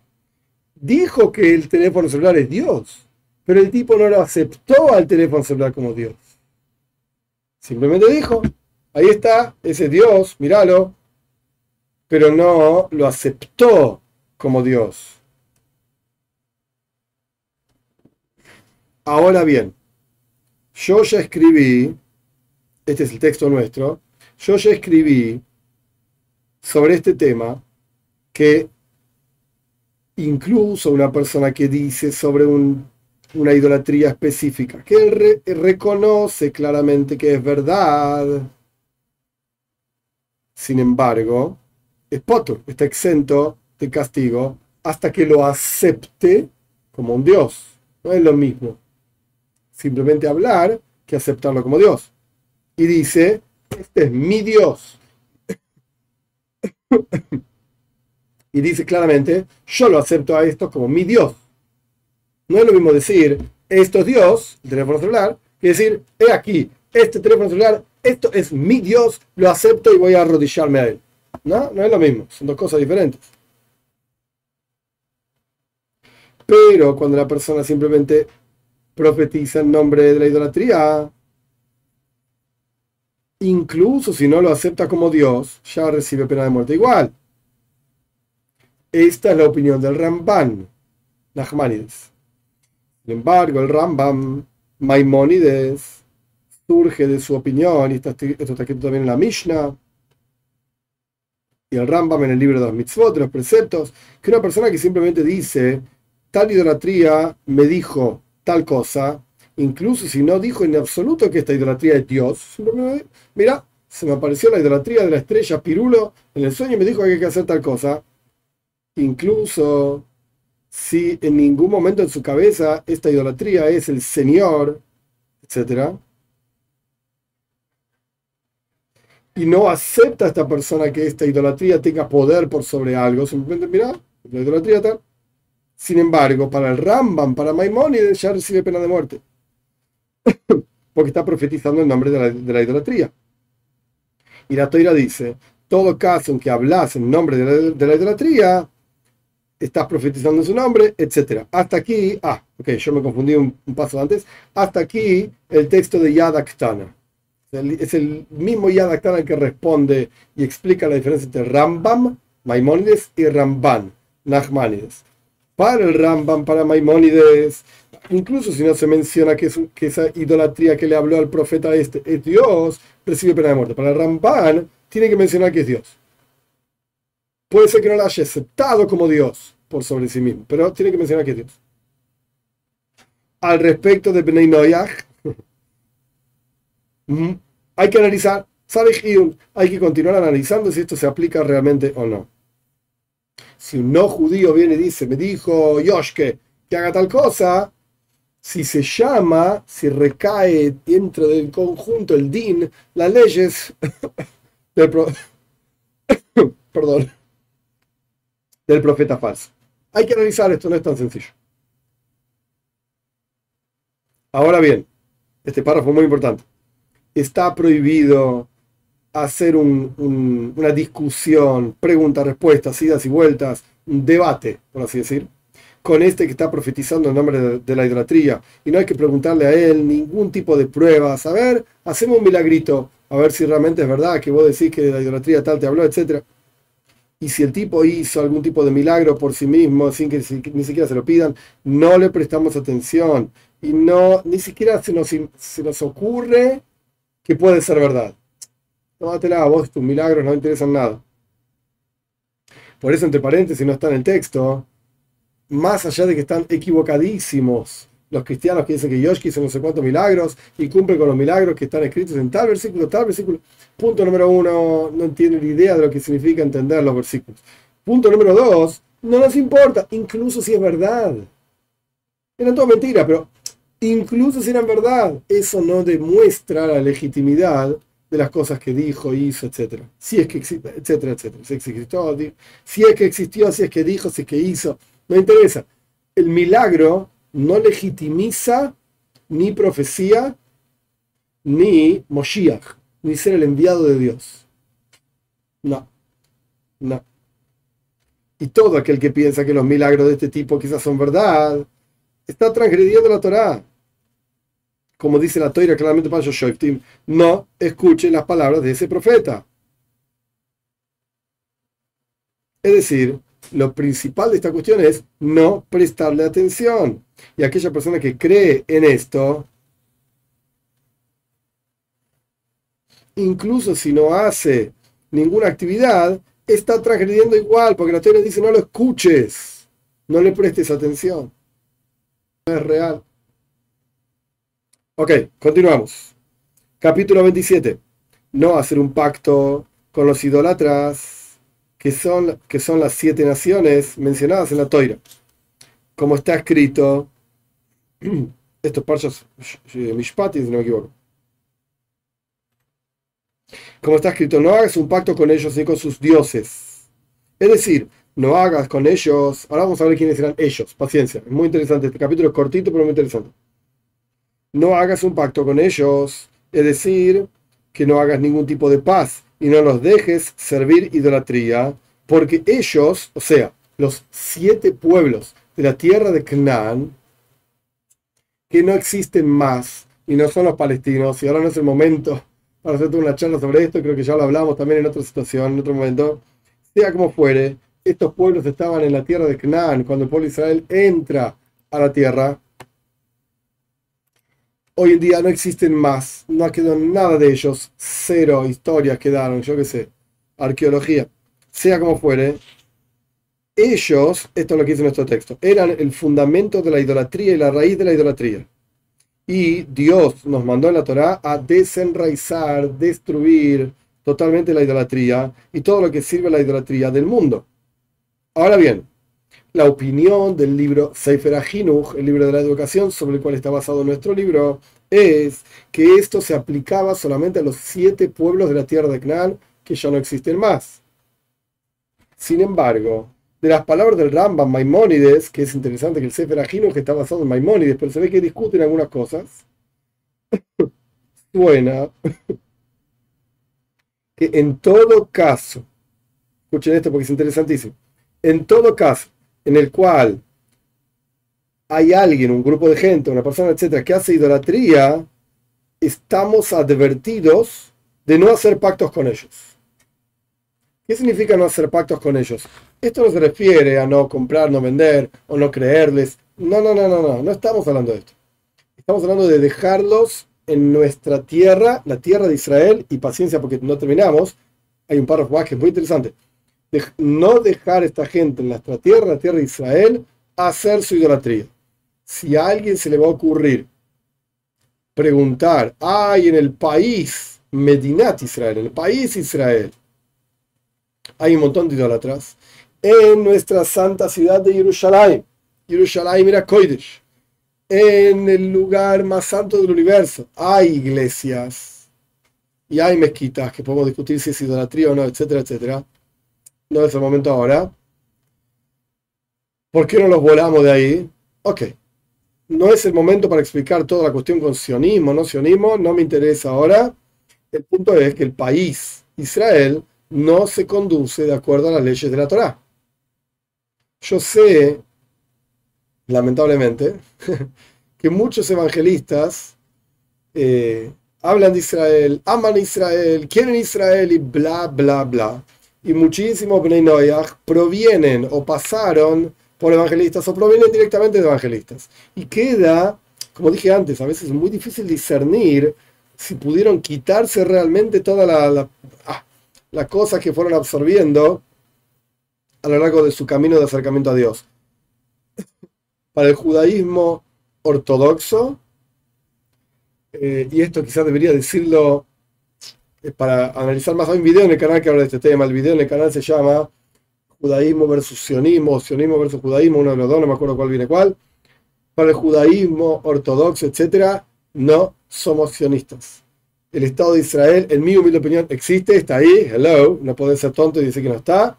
dijo que el teléfono celular es Dios, pero el tipo no lo aceptó al teléfono celular como Dios. Simplemente dijo, ahí está, ese Dios, míralo. pero no lo aceptó como Dios. Ahora bien, yo ya escribí, este es el texto nuestro, yo ya escribí sobre este tema que incluso una persona que dice sobre una idolatría específica, que él reconoce claramente que es verdad, sin embargo, es poto, está exento de castigo hasta que lo acepte como un Dios. No es lo mismo simplemente hablar que aceptarlo como Dios. Y dice, este es mi Dios. y dice claramente, yo lo acepto a esto como mi Dios. No es lo mismo decir, esto es Dios, el teléfono celular, que decir, he aquí, este teléfono celular, esto es mi Dios, lo acepto y voy a arrodillarme a él. No, no es lo mismo, son dos cosas diferentes. Pero cuando la persona simplemente profetiza en nombre de la idolatría, incluso si no lo acepta como Dios, ya recibe pena de muerte igual. Esta es la opinión del Ramban, Nachmanides. Sin embargo, el Rambam, Maimónides, surge de su opinión, y esto está escrito también en la Mishnah, y el Rambam en el libro de los mitzvot, de los preceptos, que una persona que simplemente dice, tal idolatría me dijo tal cosa, incluso si no dijo en absoluto que esta idolatría es Dios, mira, se me apareció la idolatría de la estrella Pirulo en el sueño y me dijo que hay que hacer tal cosa, incluso si en ningún momento en su cabeza esta idolatría es el Señor, etc. Y no acepta esta persona que esta idolatría tenga poder por sobre algo, simplemente mira, la idolatría tal. Sin embargo, para el Rambam, para Maimónides, ya recibe pena de muerte. Porque está profetizando en nombre de la, idolatría. Y la Toira dice, todo caso en que hablas en nombre de la, idolatría, estás profetizando su nombre, etc. Hasta aquí, ah, ok, yo me confundí un, paso antes. Hasta aquí el texto de Yad Aktana. Es el mismo Yad Aktana que responde y explica la diferencia entre Rambam, Maimónides y Ramban, Nachmanides para el Rambam, para Maimónides, incluso si no se menciona que, esa idolatría que le habló al profeta este es Dios, recibe pena de muerte. Para el Ramban, tiene que mencionar que es Dios. Puede ser que no la haya aceptado como Dios por sobre sí mismo, pero tiene que mencionar que Dios. Al respecto de Bnei Noyach, mm, hay que analizar, ¿sabe? Hay que continuar analizando si esto se aplica realmente o no. Si un no judío viene y dice, me dijo Yoshke que haga tal cosa, si se llama, si recae dentro del conjunto el DIN, las leyes del, perdón, del profeta falso. Hay que analizar esto, no es tan sencillo. Ahora bien, este párrafo es muy importante. Está prohibido hacer una discusión, preguntas, respuestas, idas y vueltas, un debate, por así decir, con este que está profetizando en nombre de, la idolatría. Y no hay que preguntarle a él ningún tipo de pruebas. A ver, hacemos un milagrito, a ver si realmente es verdad que vos decís que la idolatría tal te habló, etc. Y si el tipo hizo algún tipo de milagro por sí mismo, sin que ni siquiera se lo pidan, no le prestamos atención. Y no, ni siquiera se nos, se nos ocurre que puede ser verdad tómatela a vos, tus milagros no interesan nada. Por eso, entre paréntesis, no está en el texto, más allá de que están equivocadísimos los cristianos que dicen que Yoshki hizo no sé cuántos milagros y cumple con los milagros que están escritos en tal versículo, tal versículo. Punto número uno, no tiene ni idea de lo que significa entender los versículos. Punto número dos, no nos importa, incluso si es verdad. Eran todo mentira, pero incluso si eran verdad, eso no demuestra la legitimidad de las cosas que dijo, hizo, etcétera. Si es que existe, etcétera, etcétera. Si, existió, si es que existió, si es que dijo, si es que hizo. No interesa. El milagro no legitimiza ni profecía, ni Moshiach, ni ser el enviado de Dios. No. No. Y todo aquel que piensa que los milagros de este tipo quizás son verdad, está transgrediendo la Torá como dice la toira claramente para Shoiftim, no escuchen las palabras de ese profeta. Es decir, lo principal de esta cuestión es no prestarle atención. Y aquella persona que cree en esto, incluso si no hace ninguna actividad, está transgrediendo igual, porque la teoría dice no lo escuches, no le prestes atención. No es real. Ok, continuamos. Capítulo 27. No hacer un pacto con los idólatras, que son, que son las siete naciones mencionadas en la toira. Como está escrito, estos parchas Mishpati, si no me equivoco. Como está escrito, no hagas un pacto con ellos ni con sus dioses. Es decir, no hagas con ellos. Ahora vamos a ver quiénes eran ellos. Paciencia. Es muy interesante. Este capítulo es cortito, pero muy interesante no hagas un pacto con ellos, es decir, que no hagas ningún tipo de paz y no los dejes servir idolatría, porque ellos, o sea, los siete pueblos de la tierra de Canaán, que no existen más y no son los palestinos, y ahora no es el momento para hacerte una charla sobre esto, creo que ya lo hablamos también en otra situación, en otro momento, sea como fuere, estos pueblos estaban en la tierra de Canaán cuando el pueblo de Israel entra a la tierra, hoy en día no existen más, no ha quedado nada de ellos, cero historias quedaron, yo qué sé, arqueología, sea como fuere, ellos, esto es lo que dice nuestro texto, eran el fundamento de la idolatría y la raíz de la idolatría. Y Dios nos mandó en la Torá a desenraizar, destruir totalmente la idolatría y todo lo que sirve a la idolatría del mundo. Ahora bien, la opinión del libro Sefer Ahinuch, el libro de la educación, sobre el cual está basado nuestro libro, es que esto se aplicaba solamente a los siete pueblos de la tierra de Canaán que ya no existen más. Sin embargo, de las palabras del Rambam Maimónides, que es interesante que el Sefer Ahinuch está basado en Maimónides, pero se ve que discuten algunas cosas, suena que en todo caso, escuchen esto porque es interesantísimo, en todo caso, en el cual hay alguien, un grupo de gente, una persona, etcétera, que hace idolatría, estamos advertidos de no hacer pactos con ellos. ¿Qué significa no hacer pactos con ellos? Esto no se refiere a no comprar, no vender o no creerles. No, no, no, no, no, no estamos hablando de esto. Estamos hablando de dejarlos en nuestra tierra, la tierra de Israel, y paciencia porque no terminamos. Hay un párrafo más que es muy interesante no dejar a esta gente en nuestra tierra, la tierra de Israel, hacer su idolatría. Si a alguien se le va a ocurrir preguntar, hay en el país Medinat Israel, en el país Israel, hay un montón de idolatras, en nuestra santa ciudad de Jerusalén, Jerusalén mira Kodesh, en el lugar más santo del universo, hay iglesias y hay mezquitas que podemos discutir si es idolatría o no, etcétera, etcétera no es el momento ahora. ¿Por qué no los volamos de ahí? Ok. No es el momento para explicar toda la cuestión con sionismo, no sionismo, no me interesa ahora. El punto es que el país, Israel, no se conduce de acuerdo a las leyes de la Torá. Yo sé, lamentablemente, que muchos evangelistas eh, hablan de Israel, aman Israel, quieren Israel y bla, bla, bla y muchísimos Bnei provienen o pasaron por evangelistas o provienen directamente de evangelistas. Y queda, como dije antes, a veces es muy difícil discernir si pudieron quitarse realmente toda la, la, ah, cosas que fueron absorbiendo a lo largo de su camino de acercamiento a Dios. Para el judaísmo ortodoxo, eh, y esto quizás debería decirlo para analizar más. Hay un video en el canal que habla de este tema. El video en el canal se llama Judaísmo versus Sionismo, Sionismo versus Judaísmo, uno de los dos, no me acuerdo cuál viene cuál. Para el judaísmo ortodoxo, etcétera, no somos sionistas. El Estado de Israel, en mi humilde opinión, existe, está ahí, hello, no puede ser tonto y decir que no está,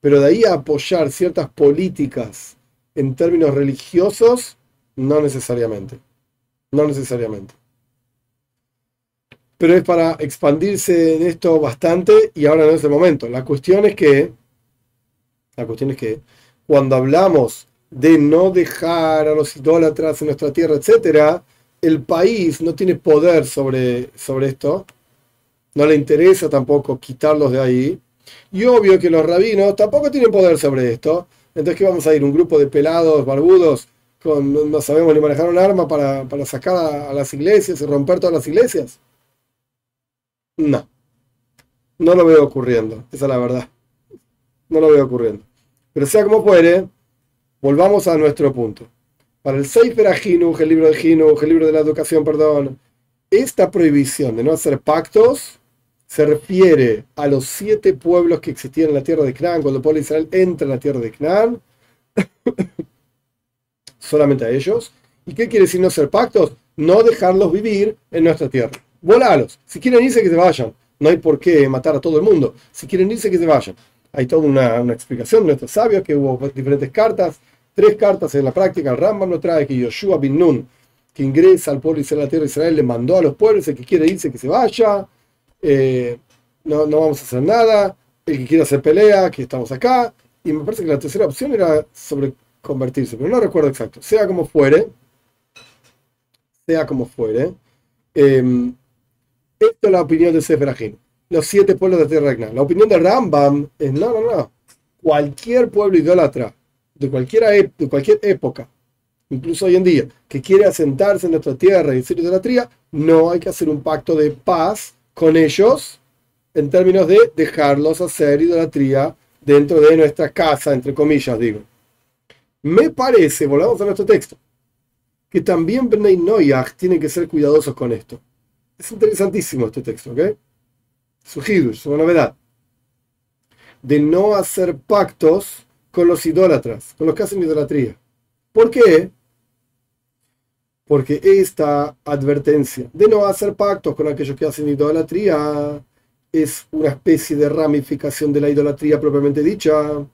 pero de ahí a apoyar ciertas políticas en términos religiosos, no necesariamente. No necesariamente pero es para expandirse en esto bastante y ahora no es el momento. La cuestión es que, la cuestión es que cuando hablamos de no dejar a los idólatras en nuestra tierra, etcétera, el país no tiene poder sobre, sobre esto, no le interesa tampoco quitarlos de ahí, Y obvio que los rabinos tampoco tienen poder sobre esto. Entonces, ¿qué vamos a ir? ¿Un grupo de pelados, barbudos, con no sabemos ni manejar un arma para, sacar a, las iglesias y romper todas las iglesias? No. No lo veo ocurriendo. Esa es la verdad. No lo veo ocurriendo. Pero sea como fuere, volvamos a nuestro punto. Para el Seifer Ajinuj, el libro de Jinuj, el libro de la educación, perdón, esta prohibición de no hacer pactos se refiere a los siete pueblos que existían en la tierra de Canaán cuando el pueblo de Israel entra en la tierra de Canaán. Solamente a ellos. ¿Y qué quiere decir no hacer pactos? No dejarlos vivir en nuestra tierra. Volalos. Si quieren irse, que se vayan. No hay por qué matar a todo el mundo. Si quieren irse, que se vayan. Hay toda una, explicación de nuestros sabios que hubo diferentes cartas. Tres cartas en la práctica. El Rambam lo trae que Yoshua bin Nun, que ingresa al pueblo de la tierra de Israel, le mandó a los pueblos el que quiere irse, que se vaya. Eh, no, no vamos a hacer nada, el que quiera hacer pelea, que estamos acá, y me parece que la tercera opción era sobre convertirse, pero no recuerdo exacto. Sea como fuere, sea como fuere, eh, esto es la opinión de Sefer los siete pueblos de tierra de La opinión de Rambam es, no, no, no, cualquier pueblo idólatra, de cualquier, de cualquier época, incluso hoy en día, que quiere asentarse en nuestra tierra y hacer idolatría, no hay que hacer un pacto de paz con ellos en términos de dejarlos hacer idolatría dentro de nuestra casa, entre comillas, digo. Me parece, volvamos a nuestro texto, que también Bnei Noyach tienen que ser cuidadosos con esto. Es interesantísimo este texto, ¿ok? Su hidush, su novedad. De no hacer pactos con los idólatras, con los que hacen idolatría. ¿Por qué? porque esta advertencia de no hacer pactos con aquellos que hacen idolatría es una especie de ramificación de la idolatría propiamente dicha.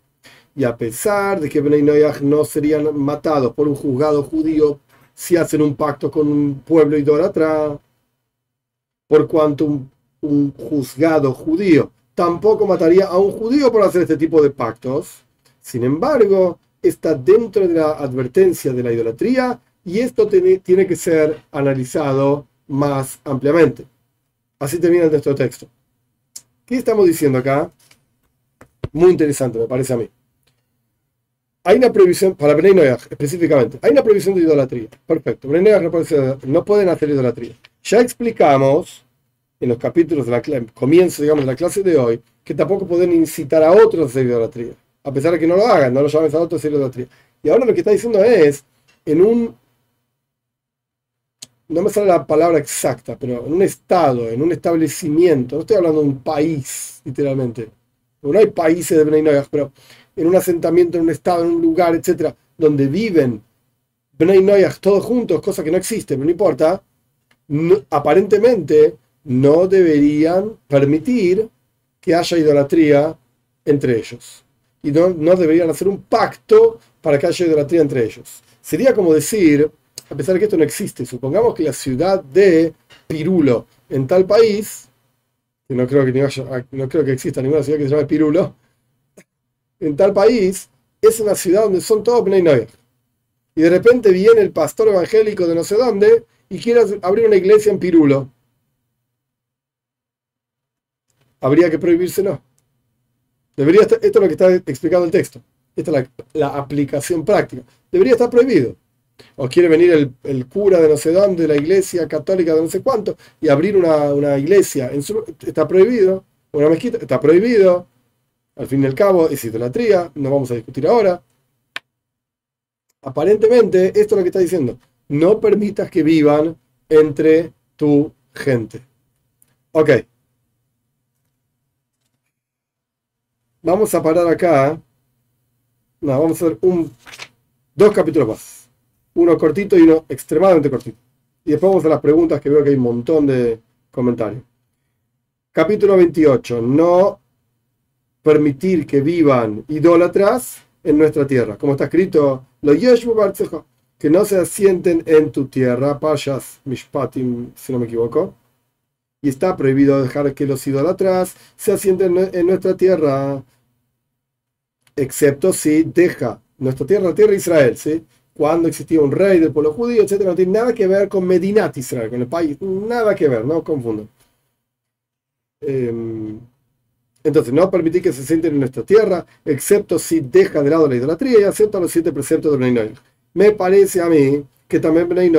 Y a pesar de que Bnei Noyach no serían matados por un juzgado judío si hacen un pacto con un pueblo idólatra, por cuanto un juzgado judío tampoco mataría a un judío por hacer este tipo de pactos, sin embargo, está dentro de la advertencia de la idolatría y esto tiene, que ser analizado más ampliamente. Así termina nuestro texto. ¿Qué estamos diciendo acá? Muy interesante, me parece a mí. Hay una prohibición, para Bnei específicamente, hay una prohibición de idolatría. Perfecto. Bnei no, no, pueden hacer idolatría. Ya explicamos en los capítulos de la comienzo, digamos, de la clase de hoy, que tampoco pueden incitar a otros a hacer idolatría. A pesar de que no lo hagan, no lo otros a hacer idolatría. Y ahora lo que está diciendo es, en un no me sale la palabra exacta, pero en un estado, en un establecimiento, no estoy hablando de un país, literalmente. No hay países de Bnei pero en un asentamiento, en un estado, en un lugar, etcétera, donde viven Bnei Noyach todos juntos, cosa que no existe, pero no importa, aparentemente no deberían permitir que haya idolatría entre ellos. Y no, deberían hacer un pacto para que haya idolatría entre ellos. Sería como decir, a pesar de que esto no existe, supongamos que la ciudad de Pirulo en tal país, que no creo que, no creo que exista ninguna ciudad que se llame Pirulo, en tal país es una ciudad donde son todos Bnei Y de repente viene el pastor evangélico de no sé dónde y quiere abrir una iglesia en Pirulo. Habría que prohibírselo. Debería esto es lo que está explicando el texto. Esta es la aplicación práctica. Debería estar prohibido o quiere venir el, cura de no sé dónde, de la iglesia católica de no sé cuánto, y abrir una, iglesia, en está prohibido, una mezquita, está prohibido, al fin y al cabo es idolatría, no vamos a discutir ahora. Aparentemente, esto es lo que está diciendo, no permitas que vivan entre tu gente. Ok. Vamos a parar acá. Vamos a hacer un, dos capítulos más uno cortito y uno extremadamente cortito. Y después vamos a las preguntas que veo que hay un montón de comentarios. Capítulo 28. No permitir que vivan idólatras en nuestra tierra. Como está escrito, que no se asienten en tu tierra, payas mishpatim, si no me equivoco. Y está prohibido dejar que los idólatras se asienten en nuestra tierra, excepto si deja nuestra tierra, tierra de Israel, ¿sí? cuando existía un rey del pueblo judío, etcétera, no tiene nada que ver con Medinat Israel, con el país, nada que ver, no confundo. Em, Entonces, no permitir que se sienten en nuestra tierra, excepto si deja de lado la idolatría y acepta los siete preceptos de Bnei Me parece a mí que también Bnei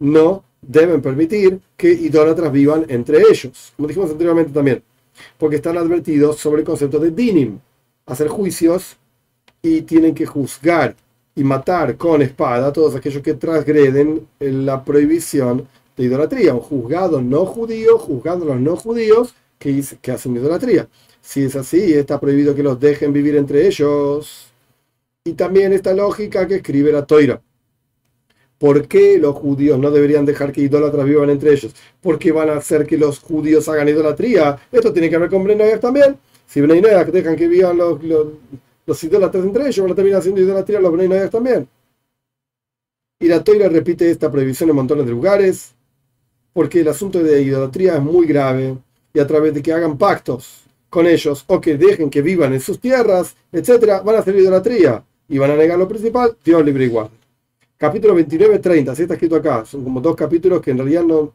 no deben permitir que idólatras vivan entre ellos, como dijimos anteriormente también, porque están advertidos sobre el concepto de dinim, hacer juicios y tienen que juzgar y matar con espada a todos aquellos que transgreden la prohibición de idolatría. Un juzgado no judío, juzgando a los no judíos que, que hacen idolatría. Si es así, está prohibido que los dejen vivir entre ellos. Y también esta lógica que escribe la Toira. ¿Por qué los judíos no deberían dejar que idólatras vivan entre ellos? ¿Por qué van a hacer que los judíos hagan idolatría? Esto tiene que ver con Bnei también. Si Bnei dejan que vivan los, los, idólatras entre ellos, van a terminar haciendo idolatría los Bnei también. Y la Toira repite esta prohibición en montones de lugares, porque el asunto de idolatría es muy grave, y a través de que hagan pactos con ellos o que dejen que vivan en sus tierras, etc., van a hacer idolatría y van a negar lo principal, Dios libre igual capítulo 29, 30, así está escrito acá. Son como dos capítulos que en realidad no,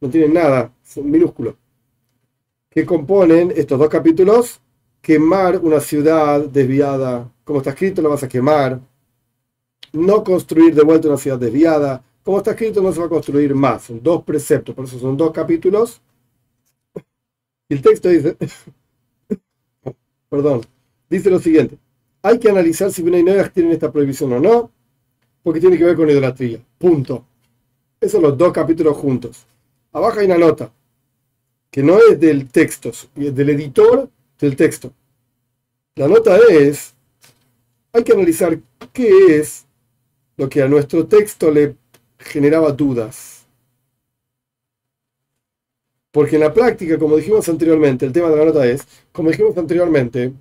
no tienen nada, son minúsculos. Que componen estos dos capítulos, quemar una ciudad desviada, como está escrito, lo vas a quemar. No construir de vuelta una ciudad desviada. Como está escrito, no se va a construir más. Son dos preceptos, por eso son dos capítulos. Y el texto dice, perdón, dice lo siguiente. Hay que analizar si Bnei Noach tienen esta prohibición o no porque tiene que ver con idolatría. Punto. Esos son los dos capítulos juntos. Abajo hay una nota, que no es del texto, es del editor del texto. La nota es, hay que analizar qué es lo que a nuestro texto le generaba dudas. Porque en la práctica, como dijimos anteriormente, el tema de la nota es, como dijimos anteriormente,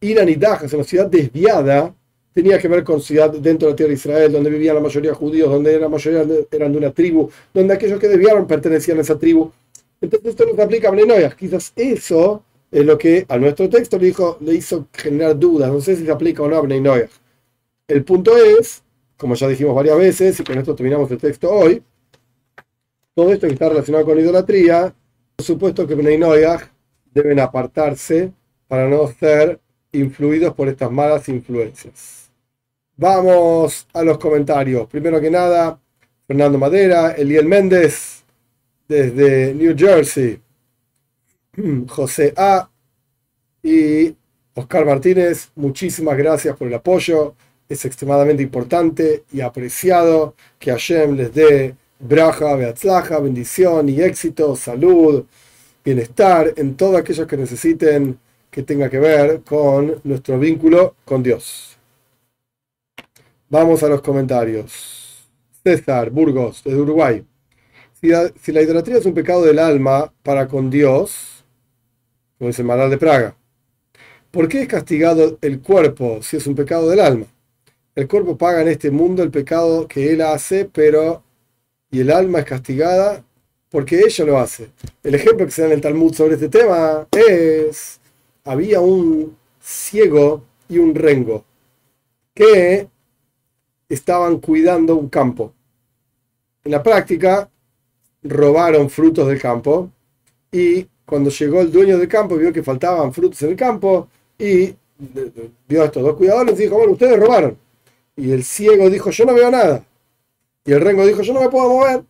Irán y Daja es una ciudad desviada tenía que ver con ciudad dentro de la tierra de Israel, donde vivían la mayoría judíos, donde la mayoría eran de una tribu, donde aquellos que desviaron pertenecían a esa tribu. Entonces esto no se aplica a Bnei Quizás eso es lo que a nuestro texto le, hizo generar dudas. No sé si se aplica o no a Bnei El punto es, como ya dijimos varias veces, y con esto terminamos el texto hoy, todo esto que está relacionado con idolatría, por supuesto que Bnei deben apartarse para no ser influidos por estas malas influencias. Vamos a los comentarios. Primero que nada, Fernando Madera, Eliel Méndez, desde New Jersey, José A. y Oscar Martínez, muchísimas gracias por el apoyo. Es extremadamente importante y apreciado que Hashem les dé braja, beatzlaja, bendición y éxito, salud, bienestar en todo aquello que necesiten que tenga que ver con nuestro vínculo con Dios. Vamos a los comentarios. César Burgos, desde Uruguay. Si la, idolatría es un pecado del alma para con Dios, como dice Maral de Praga, ¿por qué es castigado el cuerpo si es un pecado del alma? El cuerpo paga en este mundo el pecado que él hace, pero y el alma es castigada porque ella lo hace. El ejemplo que se da en el Talmud sobre este tema es, había un ciego y un rengo que estaban cuidando un campo. En la práctica, robaron frutos del campo y cuando llegó el dueño del campo vio que faltaban frutos en el campo y vio a estos dos cuidadores y dijo, bueno, ustedes robaron. Y el ciego dijo, yo no veo nada. Y el rengo dijo, yo no me puedo mover,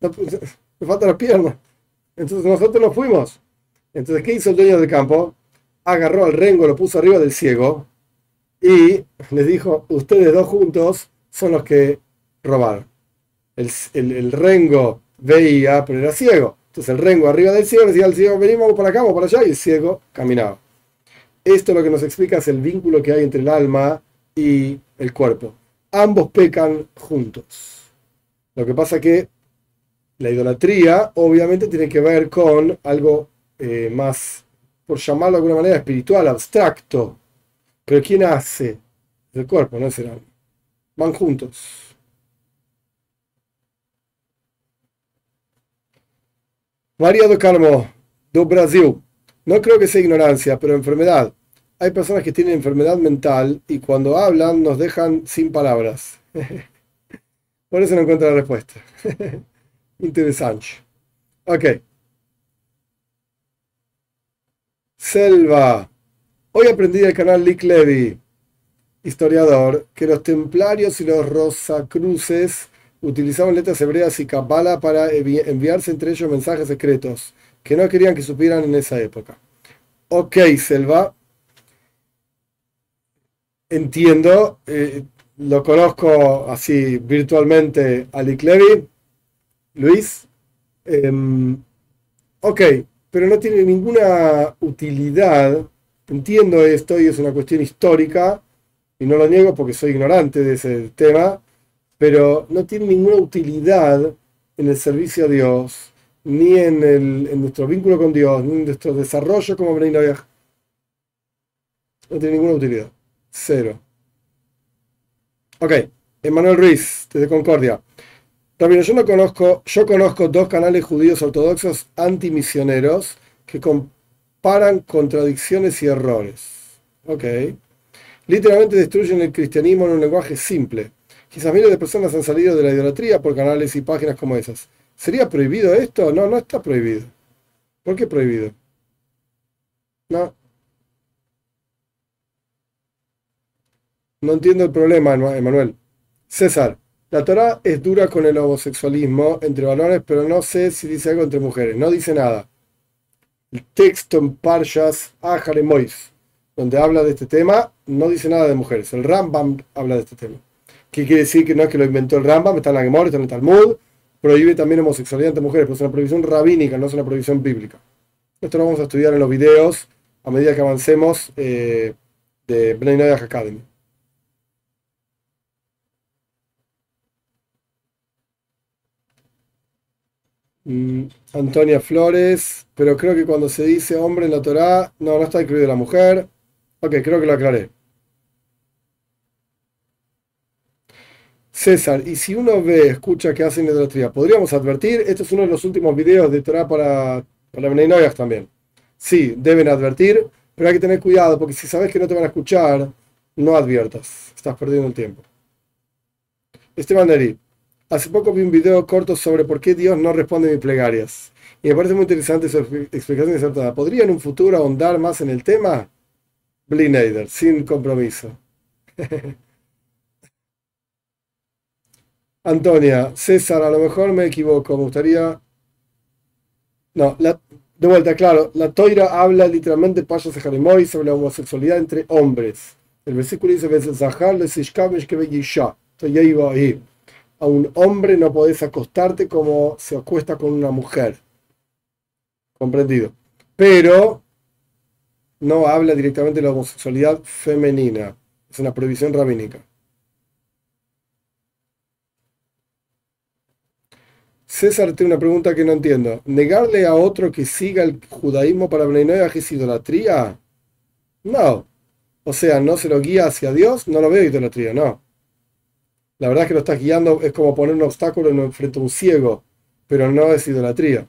me faltan las piernas. Entonces nosotros nos fuimos. Entonces, ¿qué hizo el dueño del campo? Agarró al rengo, lo puso arriba del ciego y les dijo, ustedes dos juntos son los que robaron. El, rengo veía, pero era ciego. Entonces el rengo arriba del ciego decía al ciego, venimos para acá, vamos para allá, y el ciego caminaba. Esto lo que nos explica es el vínculo que hay entre el alma y el cuerpo. Ambos pecan juntos. Lo que pasa que la idolatría obviamente tiene que ver con algo eh, más, por llamarlo de alguna manera, espiritual, abstracto, pero ¿quién hace? El cuerpo, no es el alma. Van juntos. María do Carmo, do Brasil. No creo que sea ignorancia, pero enfermedad. Hay personas que tienen enfermedad mental y cuando hablan nos dejan sin palabras. Por eso no encuentro la respuesta. Interesante. Ok. Selva. Hoy aprendí del canal Lick Levy, historiador, que los templarios y los rosacruces utilizaban letras hebreas y cabala para enviarse entre ellos mensajes secretos que no querían que supieran en esa época. Ok, Selva. Entiendo, eh, lo conozco así virtualmente a Lick Levy. Luis. Em, ok, pero no tiene ninguna utilidad. Entiendo esto y es una cuestión histórica y no lo niego porque soy ignorante de ese tema, pero no tiene ninguna utilidad en el servicio a Dios, ni en, el, en nuestro vínculo con Dios, ni en nuestro desarrollo como Bnei No tiene ninguna utilidad. Cero. Ok, Emanuel Ruiz, desde Concordia. También yo no conozco, yo conozco dos canales judíos ortodoxos antimisioneros que comparan contradicciones y errores. Ok. Literalmente destruyen el cristianismo en un lenguaje simple. Quizás miles de personas han salido de la idolatría por canales y páginas como esas. ¿Sería prohibido esto? No, no está prohibido. ¿Por qué prohibido? No. No entiendo el problema, Emanuel. César. La Torah es dura con el homosexualismo entre varones, pero no sé si dice algo entre mujeres. No dice nada. El texto en Parshas Ahare Mois, donde habla de este tema, no dice nada de mujeres. El Rambam habla de este tema. ¿Qué quiere decir que no es que lo inventó el Rambam? Está en la Gemara, está en el Talmud. Prohíbe también homosexualidad entre mujeres, pero es una prohibición rabínica, no es una prohibición bíblica. Esto lo vamos a estudiar en los videos a medida que avancemos eh, de Bnei Academy. Mm, Antonia Flores, pero creo que cuando se dice hombre en la Torah, no, no está incluida la mujer. Ok, creo que lo aclaré. César, y si uno ve, escucha que hacen idolatría, podríamos advertir, esto es uno de los últimos videos de Torah para, para también. Sí, deben advertir, pero hay que tener cuidado, porque si sabes que no te van a escuchar, no adviertas, estás perdiendo el tiempo. Esteban Neri, Hace poco vi un video corto sobre por qué Dios no responde mis plegarias. Y me parece muy interesante su explicación acertada. ¿Podría en un futuro ahondar más en el tema? Blineider, sin compromiso. Antonia, César, a lo mejor me equivoco, me gustaría... No, de vuelta, claro, la toira habla literalmente, Payas de Jarimoy, sobre la homosexualidad entre hombres. El versículo dice, Entonces ya iba ahí a un hombre no podés acostarte como se acuesta con una mujer. Comprendido. Pero no habla directamente de la homosexualidad femenina. Es una prohibición rabínica. César tiene una pregunta que no entiendo. ¿Negarle a otro que siga el judaísmo para Bnei es idolatría? No. O sea, no se lo guía hacia Dios, no lo veo idolatría, no. La verdad es que lo estás guiando, es como poner un obstáculo frente a un ciego, pero no es idolatría.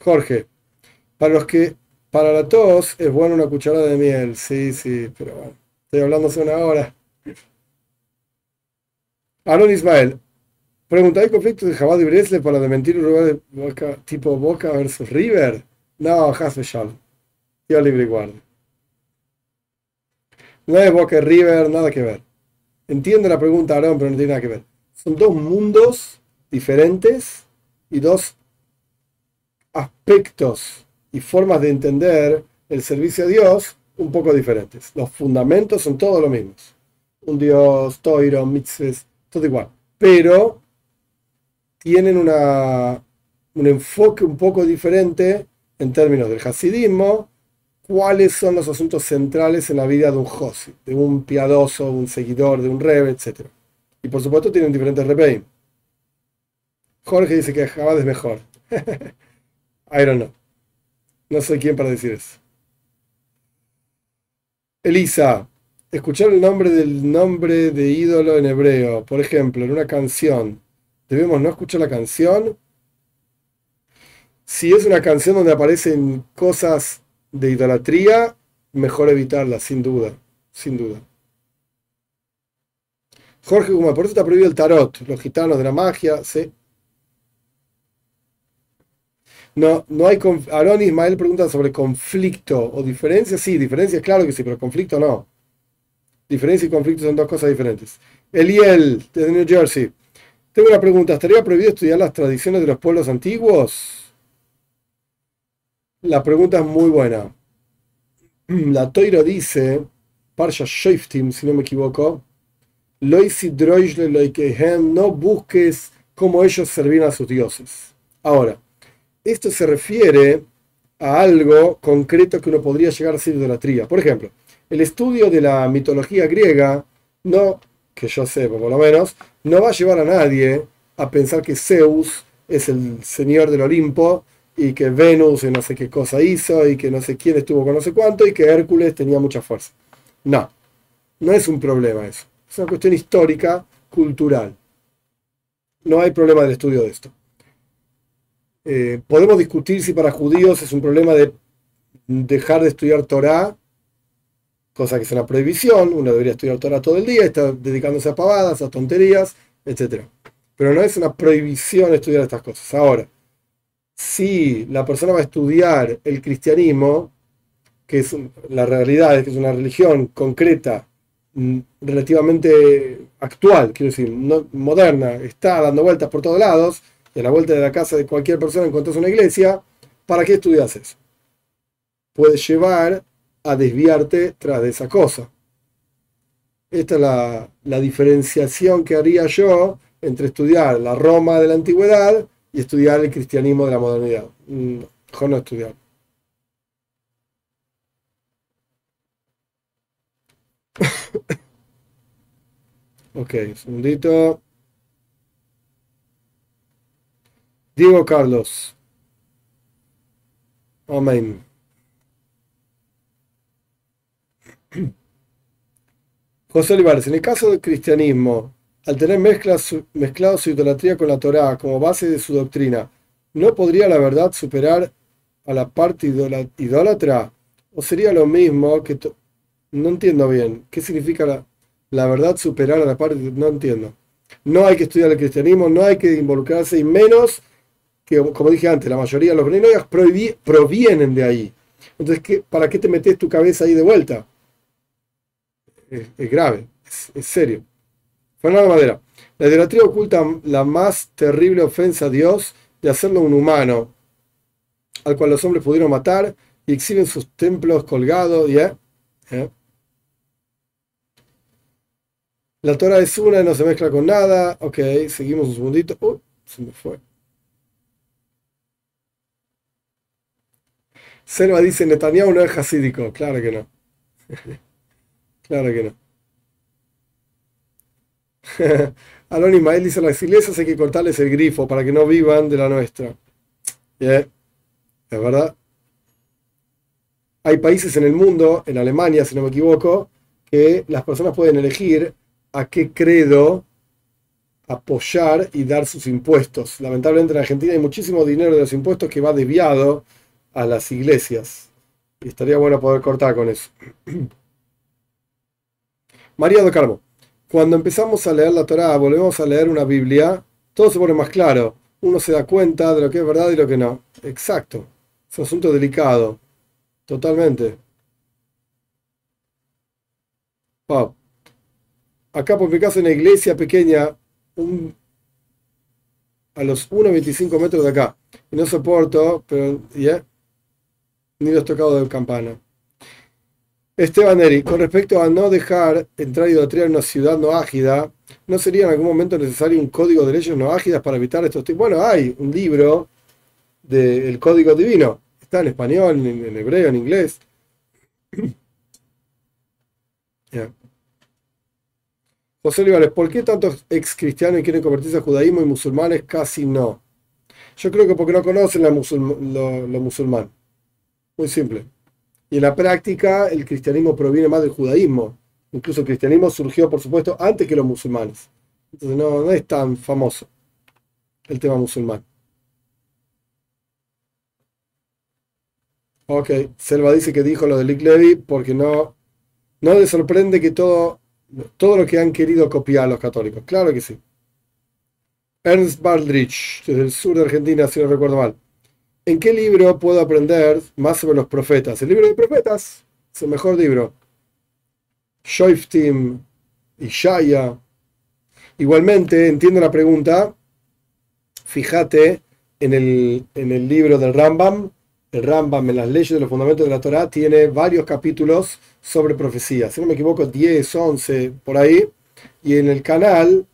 Jorge, para los que, para la tos es bueno una cucharada de miel, sí, sí, pero bueno, estoy hablando hace una hora. Aaron Ismael, pregunta, ¿hay conflictos de Jabal y Bresle para desmentir un lugar de boca, tipo Boca versus River? No, Hasbe Shalom. Yo libre y. No es Boca River, nada que ver. Entiendo la pregunta, Aaron, pero no tiene nada que ver. Son dos mundos diferentes y dos aspectos y formas de entender el servicio a Dios un poco diferentes. Los fundamentos son todos los mismos. Un Dios, Toiro, Mitzvahs, todo igual. Pero tienen un enfoque un poco diferente en términos del hasidismo cuáles son los asuntos centrales en la vida de un Josi, de un piadoso, un seguidor, de un rebe, etc. Y por supuesto tienen diferentes rebeim. Jorge dice que Jabad es mejor. I don't know. No soy quien para decir eso. Elisa, escuchar el nombre del nombre de ídolo en hebreo, por ejemplo, en una canción, ¿debemos no escuchar la canción? Si es una canción donde aparecen cosas de idolatría, mejor evitarla, sin duda, sin duda. Jorge Guma, por eso está prohibido el tarot, los gitanos de la magia, ¿sí? No, no hay. Aaron Ismael pregunta sobre conflicto o diferencia. Sí, diferencia, claro que sí, pero conflicto no. Diferencia y conflicto son dos cosas diferentes. Eliel, desde New Jersey. Tengo una pregunta. ¿Estaría prohibido estudiar las tradiciones de los pueblos antiguos? La pregunta es muy buena. La Toira dice, Parsha Shoftim, si no me equivoco, no busques cómo ellos servían a sus dioses. Ahora, esto se refiere a algo concreto que uno podría llegar a ser idolatría. Por ejemplo, el estudio de la mitología griega, no, que yo sé por lo menos, no va a llevar a nadie a pensar que Zeus es el señor del Olimpo y que Venus no sé qué cosa hizo y que no sé quién estuvo con no sé cuánto y que Hércules tenía mucha fuerza. No, no es un problema eso. Es una cuestión histórica, cultural. No hay problema del estudio de esto. Eh, podemos discutir si para judíos es un problema de dejar de estudiar Torah, cosa que es una prohibición, uno debería estudiar Torah todo el día, está dedicándose a pavadas, a tonterías, etc. Pero no es una prohibición estudiar estas cosas. Ahora, si la persona va a estudiar el cristianismo, que es la realidad, que es una religión concreta, mm, relativamente actual, quiero decir, moderna, está dando vueltas por todos lados, y a la vuelta de la casa de cualquier persona encuentras una iglesia, ¿para qué estudias eso? Puede llevar a desviarte tras de esa cosa. Esta es la, la diferenciación que haría yo entre estudiar la Roma de la antigüedad y estudiar el cristianismo de la modernidad. Mm, mejor no estudiar. ok, un segundito. Diego Carlos. Amén. José Olivares, en el caso del cristianismo, al tener mezclado su idolatría con la Torá como base de su doctrina, ¿no podría la verdad superar a la parte idólatra? ¿O sería lo mismo que... No entiendo bien. ¿Qué significa la, verdad superar a la parte? No entiendo. No hay que estudiar el cristianismo, no hay que involucrarse, y menos que, como dije antes, la mayoría de los beninoias provienen de ahí. Entonces, ¿qué, ¿para qué te metes tu cabeza ahí de vuelta? Es, grave, es, es serio. Fernando Madera. La idolatría oculta la más terrible ofensa a Dios de hacerlo un humano, al cual los hombres pudieron matar y exhiben sus templos colgados. ¿ya? ¿Eh? La Torah es una y no se mezcla con nada. Ok, seguimos un segundito. Uh, se me fue. Selva dice, Netanyahu no es hasídico. Claro que no. claro que no. Alon Ismael dice, las iglesias hay que cortarles el grifo para que no vivan de la nuestra. Es verdad. Hay países en el mundo, en Alemania, si no me equivoco, que las personas pueden elegir a qué credo apoyar y dar sus impuestos. Lamentablemente en Argentina hay muchísimo dinero de los impuestos que va desviado a las iglesias. Y estaría bueno poder cortar con eso. María do Carmo. Cuando empezamos a leer la Torá, volvemos a leer una Biblia, todo se pone más claro. Uno se da cuenta de lo que es verdad y lo que no. Exacto. Es un asunto delicado. Totalmente. Acá por mi caso en la iglesia pequeña, a los 1,25 metros de acá. Y no soporto, pero ya, ni los tocados de campana. Esteban Eri, con respecto a no dejar entrar idolatría en una ciudad no ágida, ¿no sería en algún momento necesario un código de leyes no ágidas para evitar estos tipos? Bueno, hay un libro del código divino. Está en español, en, hebreo, en inglés. José Olivares, ¿por qué tantos ex cristianos quieren convertirse a judaísmo y musulmanes casi no? Yo creo que porque no conocen lo musulmán. Muy simple. Y en la práctica el cristianismo proviene más del judaísmo. Incluso el cristianismo surgió, por supuesto, antes que los musulmanes. Entonces no, es tan famoso el tema musulmán. Ok, Selva dice que dijo lo de Lick Levy porque no, no le sorprende que todo, todo lo que han querido copiar los católicos. Claro que sí. Ernst Baldrich, desde el sur de Argentina, si no recuerdo mal. ¿En qué libro puedo aprender más sobre los profetas? El libro de profetas es el mejor libro. Shoiftim, Ishaya. Igualmente, entiendo la pregunta. Fíjate en el, en el libro del Rambam. El Rambam en las leyes de los fundamentos de la Torah tiene varios capítulos sobre profecía. Si no me equivoco, 10, 11, por ahí. Y en el canal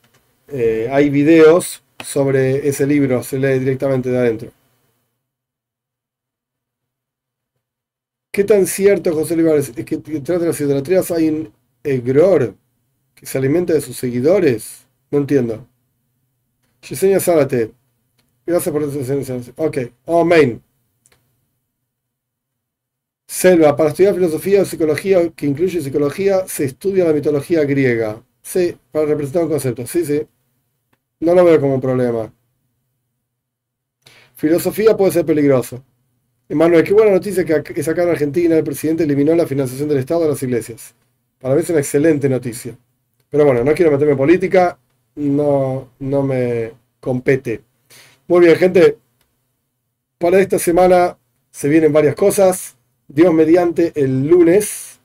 eh, hay videos sobre ese libro, se lee directamente de adentro. ¿Qué tan cierto, José Olivares, es que detrás de las idolatrías hay un egror que se alimenta de sus seguidores? No entiendo. Yesenia Zárate. Gracias por esa Ok, amén. Selva, para estudiar filosofía o psicología, que incluye psicología, se estudia la mitología griega. Sí, para representar un concepto. Sí, sí. No lo veo como un problema. Filosofía puede ser peligroso. Emanuel, qué buena noticia que acá en Argentina el presidente eliminó la financiación del Estado de las iglesias. Para mí es una excelente noticia. Pero bueno, no quiero meterme en política, no, no me compete. Muy bien, gente. Para esta semana se vienen varias cosas. Dios mediante el lunes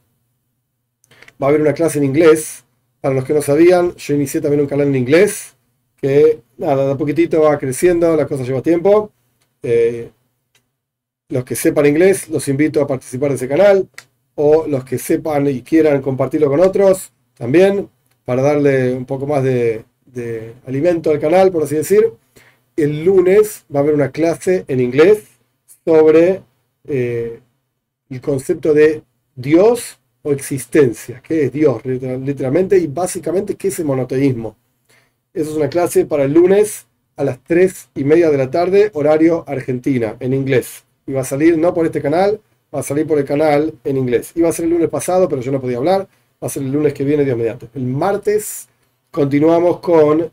va a haber una clase en inglés. Para los que no sabían, yo inicié también un canal en inglés que nada, de a poquitito va creciendo, la cosa lleva tiempo. Eh, los que sepan inglés, los invito a participar de ese canal, o los que sepan y quieran compartirlo con otros, también, para darle un poco más de, alimento al canal, por así decir. El lunes va a haber una clase en inglés sobre eh, el concepto de Dios o existencia, qué es Dios literalmente y básicamente qué es el monoteísmo. Esa es una clase para el lunes a las 3 y media de la tarde, horario Argentina, en inglés y va a salir no por este canal, va a salir por el canal en inglés. Iba a ser el lunes pasado, pero yo no podía hablar. Va a ser el lunes que viene, Dios mediante. El martes continuamos con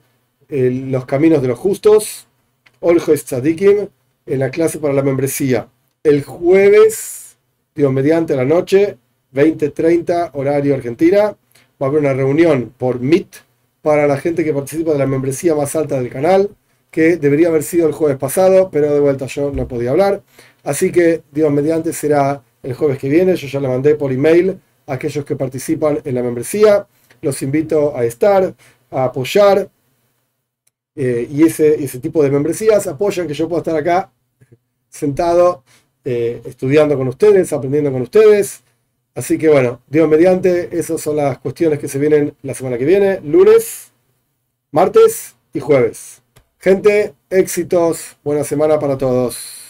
los caminos de los justos, Oljo Tzadikim, en la clase para la membresía. El jueves, Dios mediante, la noche, 20:30, horario Argentina, va a haber una reunión por Meet para la gente que participa de la membresía más alta del canal, que debería haber sido el jueves pasado, pero de vuelta yo no podía hablar. Así que, Dios mediante, será el jueves que viene. Yo ya le mandé por email a aquellos que participan en la membresía. Los invito a estar, a apoyar. Eh, y ese, ese tipo de membresías apoyan que yo pueda estar acá sentado, eh, estudiando con ustedes, aprendiendo con ustedes. Así que bueno, Dios mediante, esas son las cuestiones que se vienen la semana que viene, lunes, martes y jueves. Gente, éxitos, buena semana para todos.